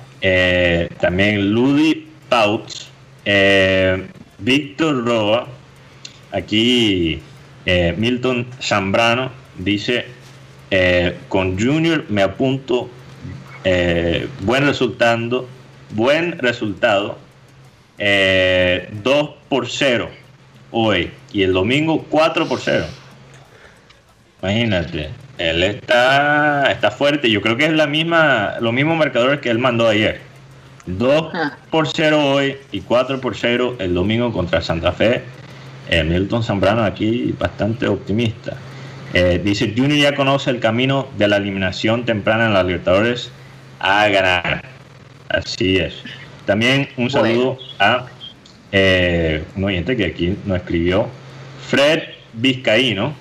también Ludi Pautz, Víctor Roa, aquí Milton Zambrano dice eh, con Junior me apunto eh, buen resultado, buen resultado, 2 eh, por 0 hoy y el domingo 4 por 0. Imagínate, él está, está fuerte. Yo creo que es la misma, los mismos marcadores que él mandó ayer. 2 ah. por 0 hoy y 4 por 0 el domingo contra Santa Fe. Milton Zambrano aquí bastante optimista. Eh, dice, Junior ya conoce el camino de la eliminación temprana en las Libertadores a ganar. Así es. También un saludo a eh, un oyente que aquí nos escribió, Fred Vizcaíno,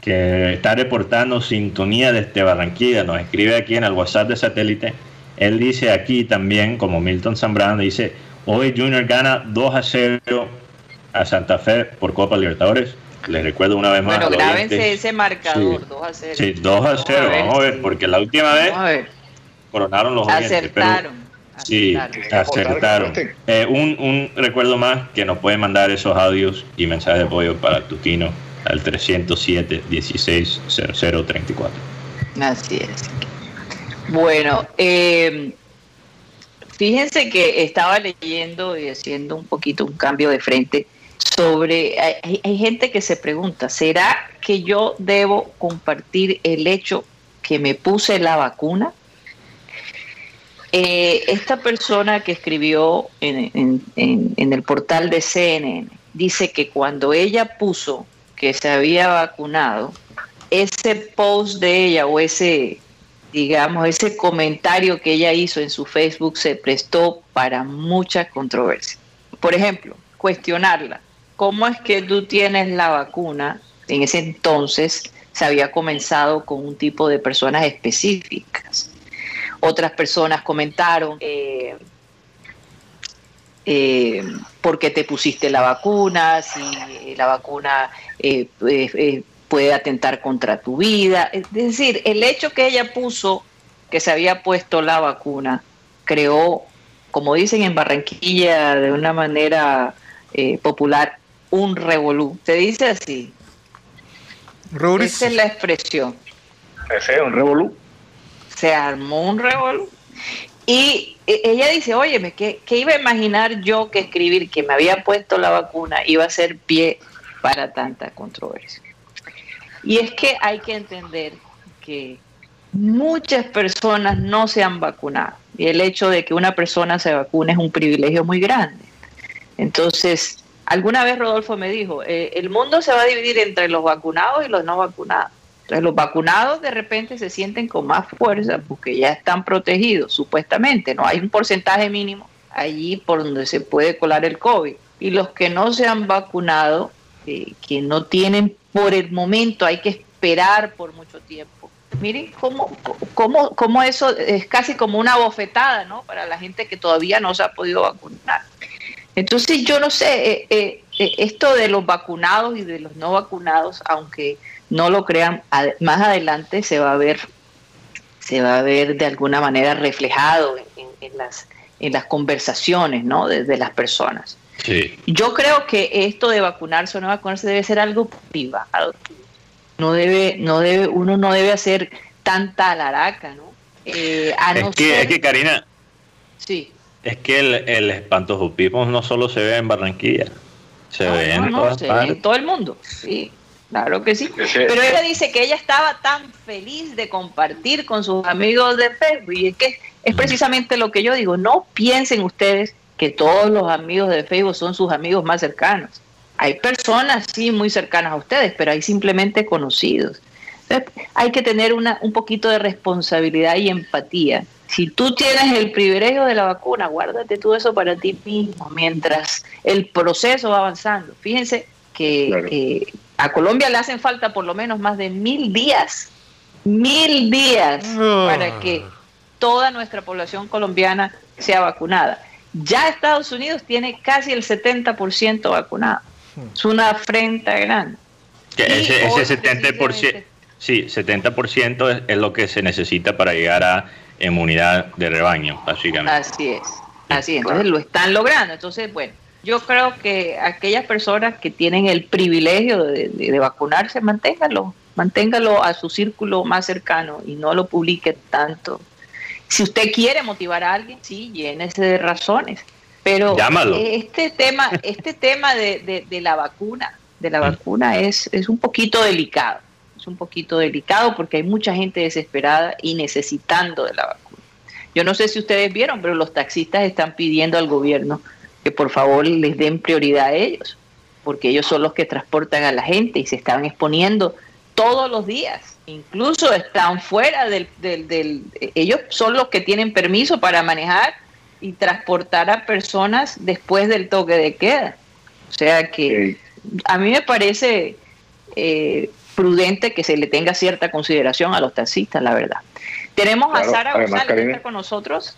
que está reportando sintonía desde Barranquilla, nos escribe aquí en el WhatsApp de satélite. Él dice aquí también, como Milton Zambrano, dice, hoy Junior gana 2 a 0 a Santa Fe por Copa Libertadores. Les recuerdo una vez más.
Bueno, grábense ese marcador, 2 a 0. Sí, 2
a 0, vamos a ver, porque la última vez coronaron los
Acertaron.
Sí, acertaron. Eh, un, un, recuerdo más que nos pueden mandar esos audios y mensajes de apoyo para Tutino al 307 16 0034.
Así es. Bueno, eh, fíjense que estaba leyendo y haciendo un poquito un cambio de frente sobre, hay, hay, gente que se pregunta, ¿será que yo debo compartir el hecho que me puse la vacuna? Eh, esta persona que escribió en, el portal de CNN dice que cuando ella puso que se había vacunado, ese post de ella o ese, digamos, ese comentario que ella hizo en su Facebook se prestó para mucha controversia. Por ejemplo, cuestionarla. ¿Cómo es que tú tienes la vacuna? En ese entonces se había comenzado con un tipo de personas específicas otras personas comentaron eh, eh, por qué te pusiste la vacuna, si la vacuna eh, puede atentar contra tu vida. Es decir, el hecho que ella puso que se había puesto la vacuna creó, como dicen en Barranquilla de una manera popular, un revolú. Se dice así. Esa es la expresión.
Ese es un revolú
se armó un revolú. Y e, ella dice, óyeme, ¿qué, ¿qué, iba a imaginar yo que escribir que me había puesto la vacuna iba a ser pie para tanta controversia? Y es que hay que entender que muchas personas no se han vacunado. Y el hecho de que una persona se vacune es un privilegio muy grande. Entonces, alguna vez Rodolfo me dijo, eh, el mundo se va a dividir entre los vacunados y los no vacunados. Entonces los vacunados de repente se sienten con más fuerza porque ya están protegidos, supuestamente, no hay un porcentaje mínimo allí por donde se puede colar el COVID. Y los que no se han vacunado, eh, que no tienen por el momento, hay que esperar por mucho tiempo. Miren cómo, cómo, cómo eso es casi como una bofetada, ¿no? Para la gente que todavía no se ha podido vacunar. Entonces yo no sé, eh, eh, esto de los vacunados y de los no vacunados, aunque no lo crean, más adelante se va a ver, se va a ver de alguna manera reflejado en, las, en las conversaciones ¿no? de, las personas. Yo creo que esto de vacunarse o no vacunarse debe ser algo privado. No debe, no debe, uno no debe hacer tanta alaraca, ¿no?
Eh, es, que, es que Karina,
sí.
Es que el, el espantojupismo no solo se ve en Barranquilla, se ve en,
en todo el mundo, sí. Claro que sí. Pero ella dice que ella estaba tan feliz de compartir con sus amigos de Facebook. Y es que es precisamente lo que yo digo. No piensen ustedes que todos los amigos de Facebook son sus amigos más cercanos. Hay personas, sí, muy cercanas a ustedes, pero hay simplemente conocidos. hay que tener una, un poquito de responsabilidad y empatía. Si tú tienes el privilegio de la vacuna, guárdate todo eso para ti mismo mientras el proceso va avanzando. Fíjense que a Colombia le hacen falta por lo menos más de mil días, mil días para que toda nuestra población colombiana sea vacunada. Ya Estados Unidos tiene casi el 70% vacunado. Es una afrenta grande.
ese, ese 70%, sí, 70% es, es lo que se necesita para llegar a inmunidad de rebaño, básicamente.
Así es, así es. Entonces lo están logrando. Entonces, bueno, yo creo que aquellas personas que tienen el privilegio de, vacunarse, manténgalo, manténgalo a su círculo más cercano y no lo publique tanto. Si usted quiere motivar a alguien, sí, llénese de razones. Pero este tema, este tema de, la vacuna, de la vacuna es, es un poquito delicado. Un poquito delicado porque hay mucha gente desesperada y necesitando de la vacuna. Yo no sé si ustedes vieron, pero los taxistas están pidiendo al gobierno que por favor les den prioridad a ellos, porque ellos son los que transportan a la gente y se están exponiendo todos los días. Incluso están fuera del, del, Ellos son los que tienen permiso para manejar y transportar a personas después del toque de queda. O sea que a mí me parece eh, prudente que se le tenga cierta consideración a los taxistas, la verdad. Tenemos a Sara González con nosotros.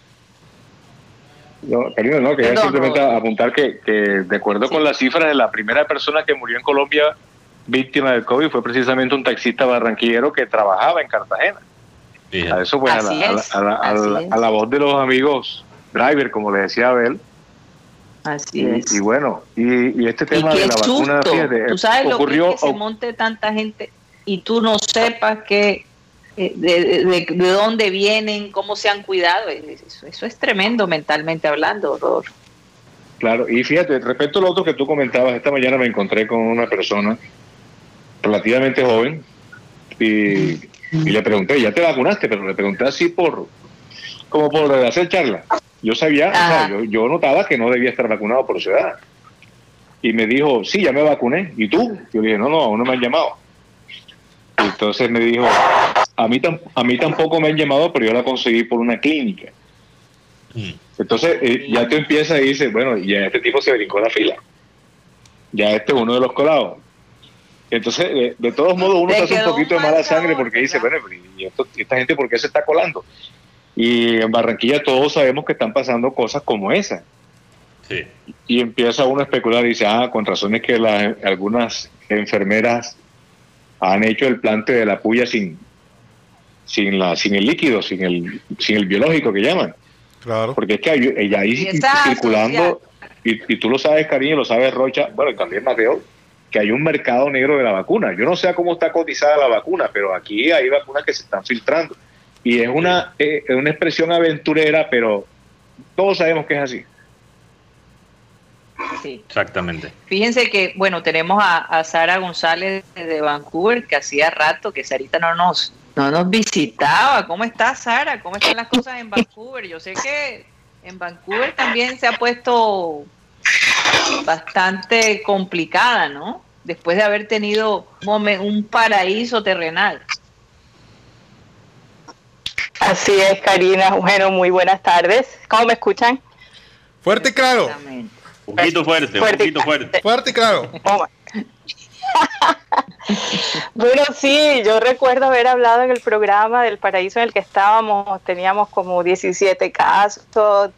No, querido, no, quería simplemente apuntar que, de acuerdo con las cifras de la primera persona que murió en Colombia víctima del COVID fue precisamente un taxista barranquillero que trabajaba en Cartagena. A eso pues a la, voz de los amigos driver, como le decía Abel.
Así es.
Y bueno, y, este tema de la vacuna,
tú sabes ocurrió, lo que, se monte tanta gente y tú no sepas que eh, de, de, dónde vienen, cómo se han cuidado. Eso, eso es tremendo mentalmente hablando, horror.
Claro, y fíjate, respecto a lo otro que tú comentabas, esta mañana me encontré con una persona relativamente joven y, le pregunté, ¿ya te vacunaste? Pero le pregunté así por, como por hacer charla. Yo sabía, yo, notaba que no debía estar vacunado por su edad. Y me dijo, sí, ya me vacuné. ¿Y tú? Yo le dije, no, no, aún no me han llamado. Entonces me dijo, a mí, a mí tampoco me han llamado, pero yo la conseguí por una clínica. Mm. Entonces eh, ya tú empiezas y dices, bueno, ya este tipo se brincó la fila. Ya este es uno de los colados. Entonces, de, todos modos, uno se hace un poquito de mala sangre porque dice, bueno, ¿y esta gente por qué se está colando? Y en Barranquilla todos sabemos que están pasando cosas como esa. Sí. Y empieza uno a especular y dice, ah, con razones que las, algunas enfermeras han hecho el plante de la puya sin, sin, la, sin el líquido, sin el, sin el biológico que llaman. Claro. Porque es que ella ahí circulando, y, y, tú lo sabes, cariño, lo sabes, Rocha, bueno, y también Mateo, que hay un mercado negro de la vacuna. Yo no sé cómo está cotizada la vacuna, pero aquí hay vacunas que se están filtrando. Y es una, eh, una expresión aventurera, pero todos sabemos que es así.
Sí. Exactamente.
Fíjense que, bueno, tenemos a, Sara González de Vancouver, que hacía rato que Sarita no nos, no nos visitaba. ¿Cómo está Sara? ¿Cómo están las cosas en Vancouver? Yo sé que en Vancouver también se ha puesto bastante complicada, ¿no? Después de haber tenido un paraíso terrenal.
Así es, Karina. Bueno, muy buenas tardes. ¿Cómo me escuchan?
Fuerte y claro.
Un poquito fuerte, fuerte, un poquito fuerte.
Fuerte y claro. Oh,
bueno, sí, yo recuerdo haber hablado en el programa del paraíso en el que estábamos, teníamos como 17 casos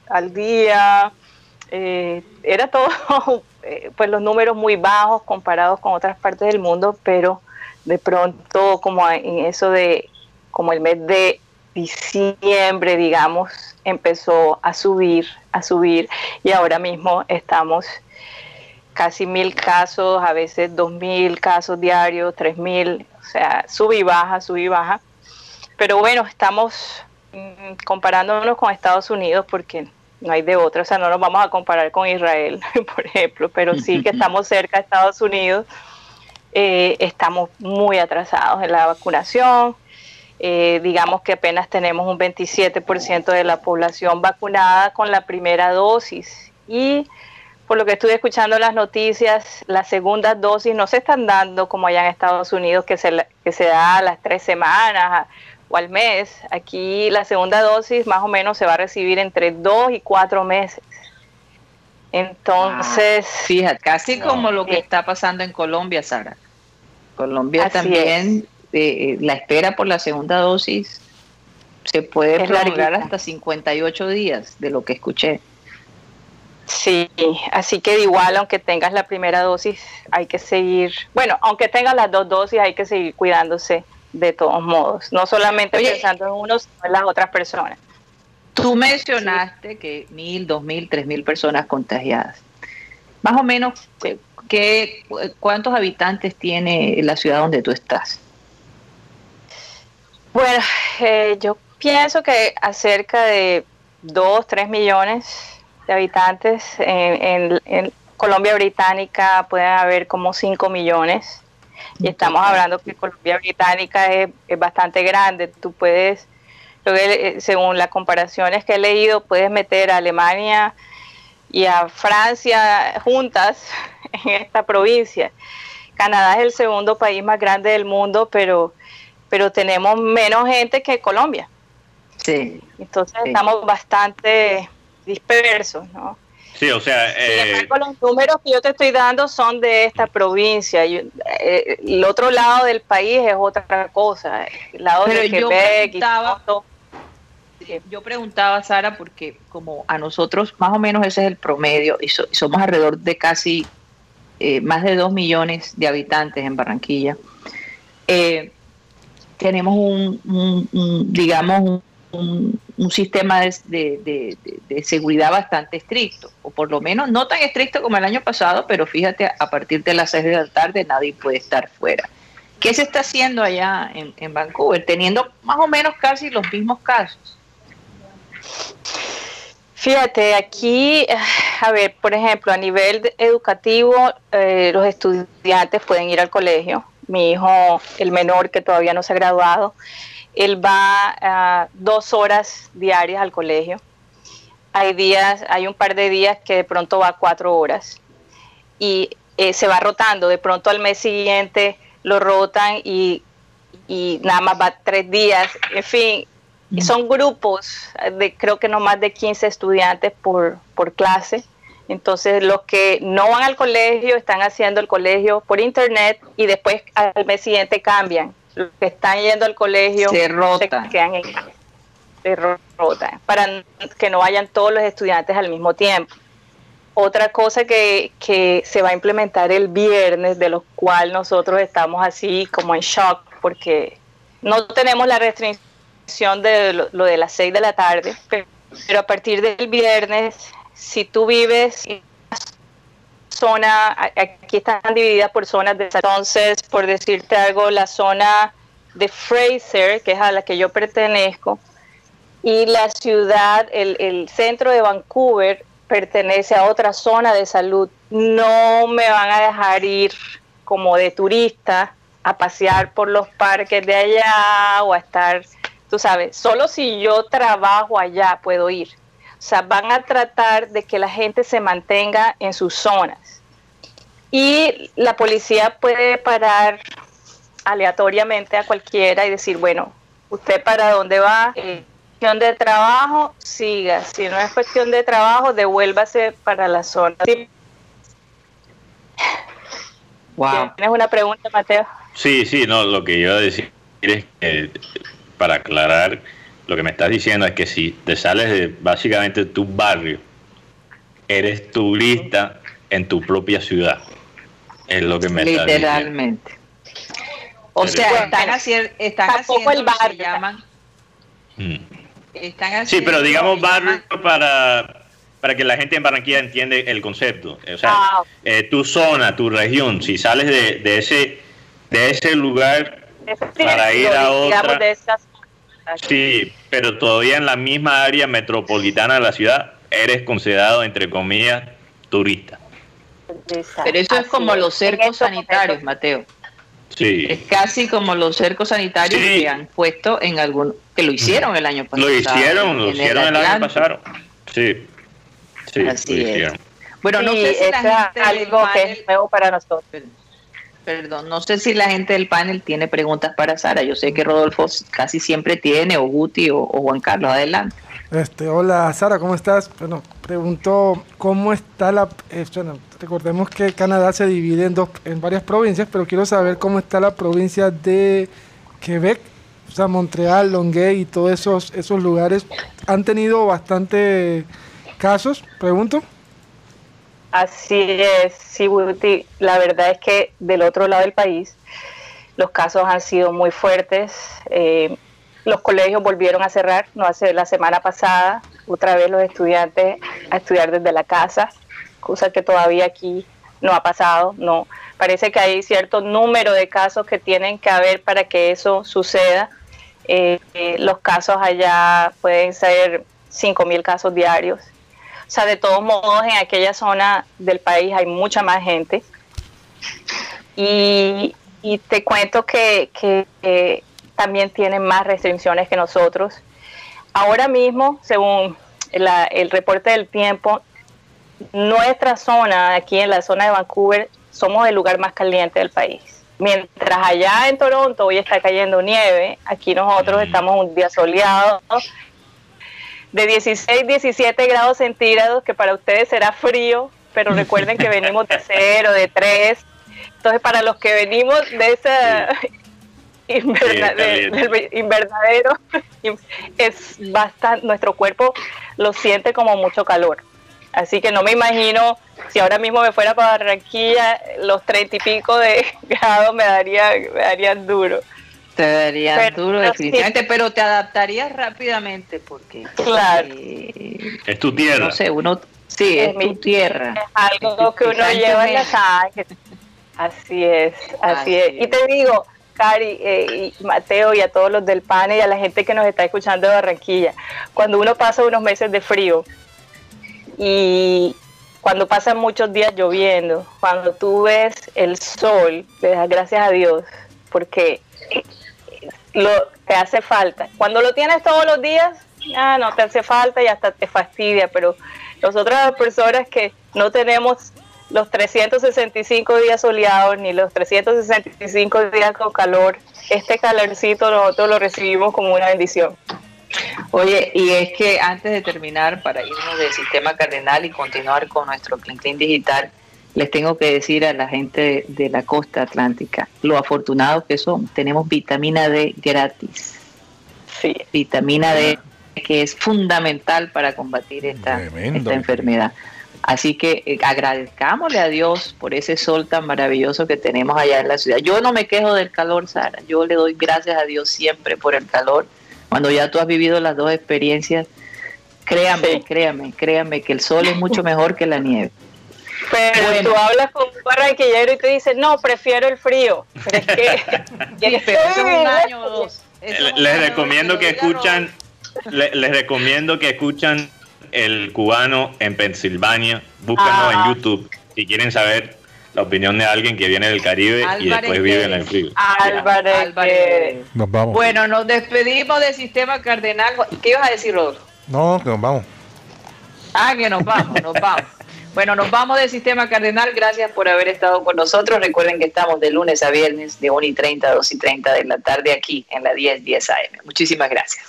al día, eh, era todo, eh, pues los números muy bajos comparados con otras partes del mundo, pero de pronto como en eso de, como el mes de diciembre, digamos, empezó a subir, a subir y ahora mismo estamos casi mil casos, a veces dos mil casos diarios, tres mil, o sea, sube y baja, sube y baja. Pero bueno, estamos mm, comparándonos con Estados Unidos porque no hay de otra, o sea, no nos vamos a comparar con Israel, por ejemplo, pero sí que estamos cerca de Estados Unidos, eh, estamos muy atrasados en la vacunación, eh, digamos que apenas tenemos un 27% de la población vacunada con la primera dosis y por lo que estuve escuchando las noticias, las segundas dosis no se están dando como allá en Estados Unidos, que se, que se da a las tres semanas, o al mes. Aquí la segunda dosis más o menos se va a recibir entre dos y cuatro meses. Entonces...
Ah, fíjate, casi como lo que está pasando en Colombia, Sara. Colombia también, eh, la espera por la segunda dosis se puede prolongar hasta 58 días, de lo que escuché.
Sí, así que igual, aunque tengas la primera dosis, hay que seguir, bueno, aunque tengas las dos dosis, hay que seguir cuidándose de todos modos, no solamente pensando en uno, sino en las otras personas.
Tú mencionaste que mil, dos mil, tres mil personas contagiadas. Más o menos, ¿qué, ¿cuántos habitantes tiene la ciudad donde tú estás?
Bueno, eh, yo pienso que acerca de dos, tres millones de habitantes. En, en Colombia Británica pueden haber como cinco millones y estamos hablando que Colombia Británica es, bastante grande. Tú puedes, eh, según las comparaciones que he leído, puedes meter a Alemania y a Francia juntas en esta provincia. Canadá es el segundo país más grande del mundo, pero, pero tenemos menos gente que Colombia.
Sí.
Entonces estamos bastante dispersos, ¿no?
Sí, o sea...
Eh, los números que yo te estoy dando son de esta provincia. Eh, el otro lado del país es otra cosa. El lado de Quebec
yo preguntaba, Sara, porque como a nosotros más o menos ese es el promedio y, somos alrededor de casi eh, más de dos millones de habitantes en Barranquilla, eh, tenemos un, digamos, un, sistema de, seguridad bastante estricto, o por lo menos no tan estricto como el año pasado, pero fíjate, a partir de las seis de la tarde nadie puede estar fuera. ¿Qué se está haciendo allá en, en Vancouver, teniendo más o menos casi los mismos casos?
Fíjate, aquí, a ver, por ejemplo, a nivel educativo, eh, los estudiantes pueden ir al colegio. Mi hijo, el menor que todavía no se ha graduado, él va dos horas diarias al colegio. Hay días, hay un par de días que de pronto va cuatro horas y eh, se va rotando. De pronto al mes siguiente lo rotan y, y nada más va tres días. En fin, son grupos de creo que no más de 15 estudiantes por, por clase. Entonces los que no van al colegio están haciendo el colegio por internet y después al mes siguiente cambian. Los que están yendo al colegio
se, rota.
quedan en, se rotan para que no vayan todos los estudiantes al mismo tiempo. Otra cosa que, que se va a implementar el viernes, de lo cual nosotros estamos así como en shock porque no tenemos la restricción de lo, de las 6 de la tarde, pero, a partir del viernes, si tú vives en una zona, aquí están divididas por zonas de entonces, por decirte algo, la zona de Fraser, que es a la que yo pertenezco, y la ciudad, el, el centro de Vancouver pertenece a otra zona de salud, no me van a dejar ir como de turista a pasear por los parques de allá o a estar tú sabes, solo si yo trabajo allá puedo ir. O sea, van a tratar de que la gente se mantenga en sus zonas. Y la policía puede parar aleatoriamente a cualquiera y decir, bueno, usted para dónde va, eh, cuestión de trabajo, siga. Si no es cuestión de trabajo, devuélvase para la zona.
Wow.
¿Tienes una pregunta, Mateo?
Sí, sí, no, lo que iba a decir es que para aclarar, lo que me estás diciendo es que si te sales de básicamente tu barrio, eres turista en tu propia ciudad. Es lo que me
estás diciendo. Literalmente. O sea, están, haciendo, están haciendo el barrio. llaman.
Mm. sí, pero digamos barrio para, para que la gente en Barranquilla entiende el concepto. O sea, ah, eh, tu zona, tu región, si sales de, de ese de ese lugar para ir a otra. Sí, pero todavía en la misma área metropolitana de la ciudad eres considerado, entre comillas, turista.
Pero eso es como los cercos sanitarios, Mateo.
Sí.
Es casi como los cercos sanitarios que han puesto en algún que lo hicieron el año pasado.
Lo hicieron, lo hicieron el, año pasado. Sí. Sí,
Así es. Bueno, no sé si la gente algo que es nuevo para nosotros. Perdón, no sé si la gente del panel tiene preguntas para Sara. Yo sé que Rodolfo casi siempre tiene, o Guti o, Juan Carlos. Adelante.
Este, hola Sara, ¿cómo estás? Bueno, pregunto cómo está la... Eh, recordemos que Canadá se divide en, dos, en varias provincias, pero quiero saber cómo está la provincia de Quebec, o sea, Montreal, Longueuil y todos esos, esos lugares. ¿Han tenido bastante casos? Pregunto.
Así es, sí, La verdad es que del otro lado del país los casos han sido muy fuertes. Eh, los colegios volvieron a cerrar, no hace la semana pasada, otra vez los estudiantes a estudiar desde la casa, cosa que todavía aquí no ha pasado. No, parece que hay cierto número de casos que tienen que haber para que eso suceda. Eh, eh, los casos allá pueden ser 5.000 casos diarios sea, de todos modos, en aquella zona del país hay mucha más gente. Y, te cuento que, también tienen más restricciones que nosotros. Ahora mismo, según el reporte del tiempo, nuestra zona, aquí en la zona de Vancouver, somos el lugar más caliente del país. Mientras allá en Toronto hoy está cayendo nieve, aquí nosotros mm. estamos un día soleado, de 16, 17 grados centígrados, que para ustedes será frío, pero recuerden que venimos de cero, de tres. Entonces, para los que venimos de esa invernadero, es bastante, nuestro cuerpo lo siente como mucho calor. Así que no me imagino si ahora mismo me fuera para Barranquilla, los treinta y pico de grados me daría, me darían duro.
Te darían duro, definitivamente, pero te adaptarías rápidamente porque.
Claro.
es tu tierra.
No sé, uno. Sí, es, tu tierra.
Es algo que uno lleva en la sangre. Así es, así, es. Y te digo, Cari eh, y Mateo y a todos los del PANE y a la gente que nos está escuchando de Barranquilla, cuando uno pasa unos meses de frío y cuando pasan muchos días lloviendo, cuando tú ves el sol, le das gracias a Dios porque lo, te hace falta. Cuando lo tienes todos los días, ah, no te hace falta y hasta te fastidia, pero nosotros las personas que no tenemos los 365 días soleados ni los 365 días con calor, este calorcito nosotros lo recibimos como una bendición.
Oye, y es que antes de terminar, para irnos del sistema cardenal y continuar con nuestro Clean digital, les tengo que decir a la gente de la costa atlántica lo afortunados que son. Tenemos vitamina D gratis. Sí. Vitamina D que es fundamental para combatir esta, esta enfermedad. Así que eh, agradezcámosle a Dios por ese sol tan maravilloso que tenemos allá en la ciudad. Yo no me quejo del calor, Sara. Yo le doy gracias a Dios siempre por el calor. Cuando ya tú has vivido las dos experiencias, créame, créame, créame que el sol es mucho mejor que la nieve.
Pero tú hablas con un barranquillero y te dice, no, prefiero el frío. Pero es que,
un año o dos. Les recomiendo que escuchan, les recomiendo que escuchan el cubano en Pensilvania. Búsquenlo en ah. YouTube si quieren saber la opinión de alguien que viene del Caribe y después vive en el frío.
Álvarez. Nos vamos. Bueno, nos despedimos del sistema cardenal. ¿Qué ibas a decir, Rodolfo?
No, que nos vamos.
Ah, que nos vamos, nos vamos. Bueno, nos vamos del sistema cardenal. Gracias por haber estado con nosotros. Recuerden que estamos de lunes a viernes de 1 y 30 a 2 y 30 de la tarde aquí en la 10 10 AM. Muchísimas gracias.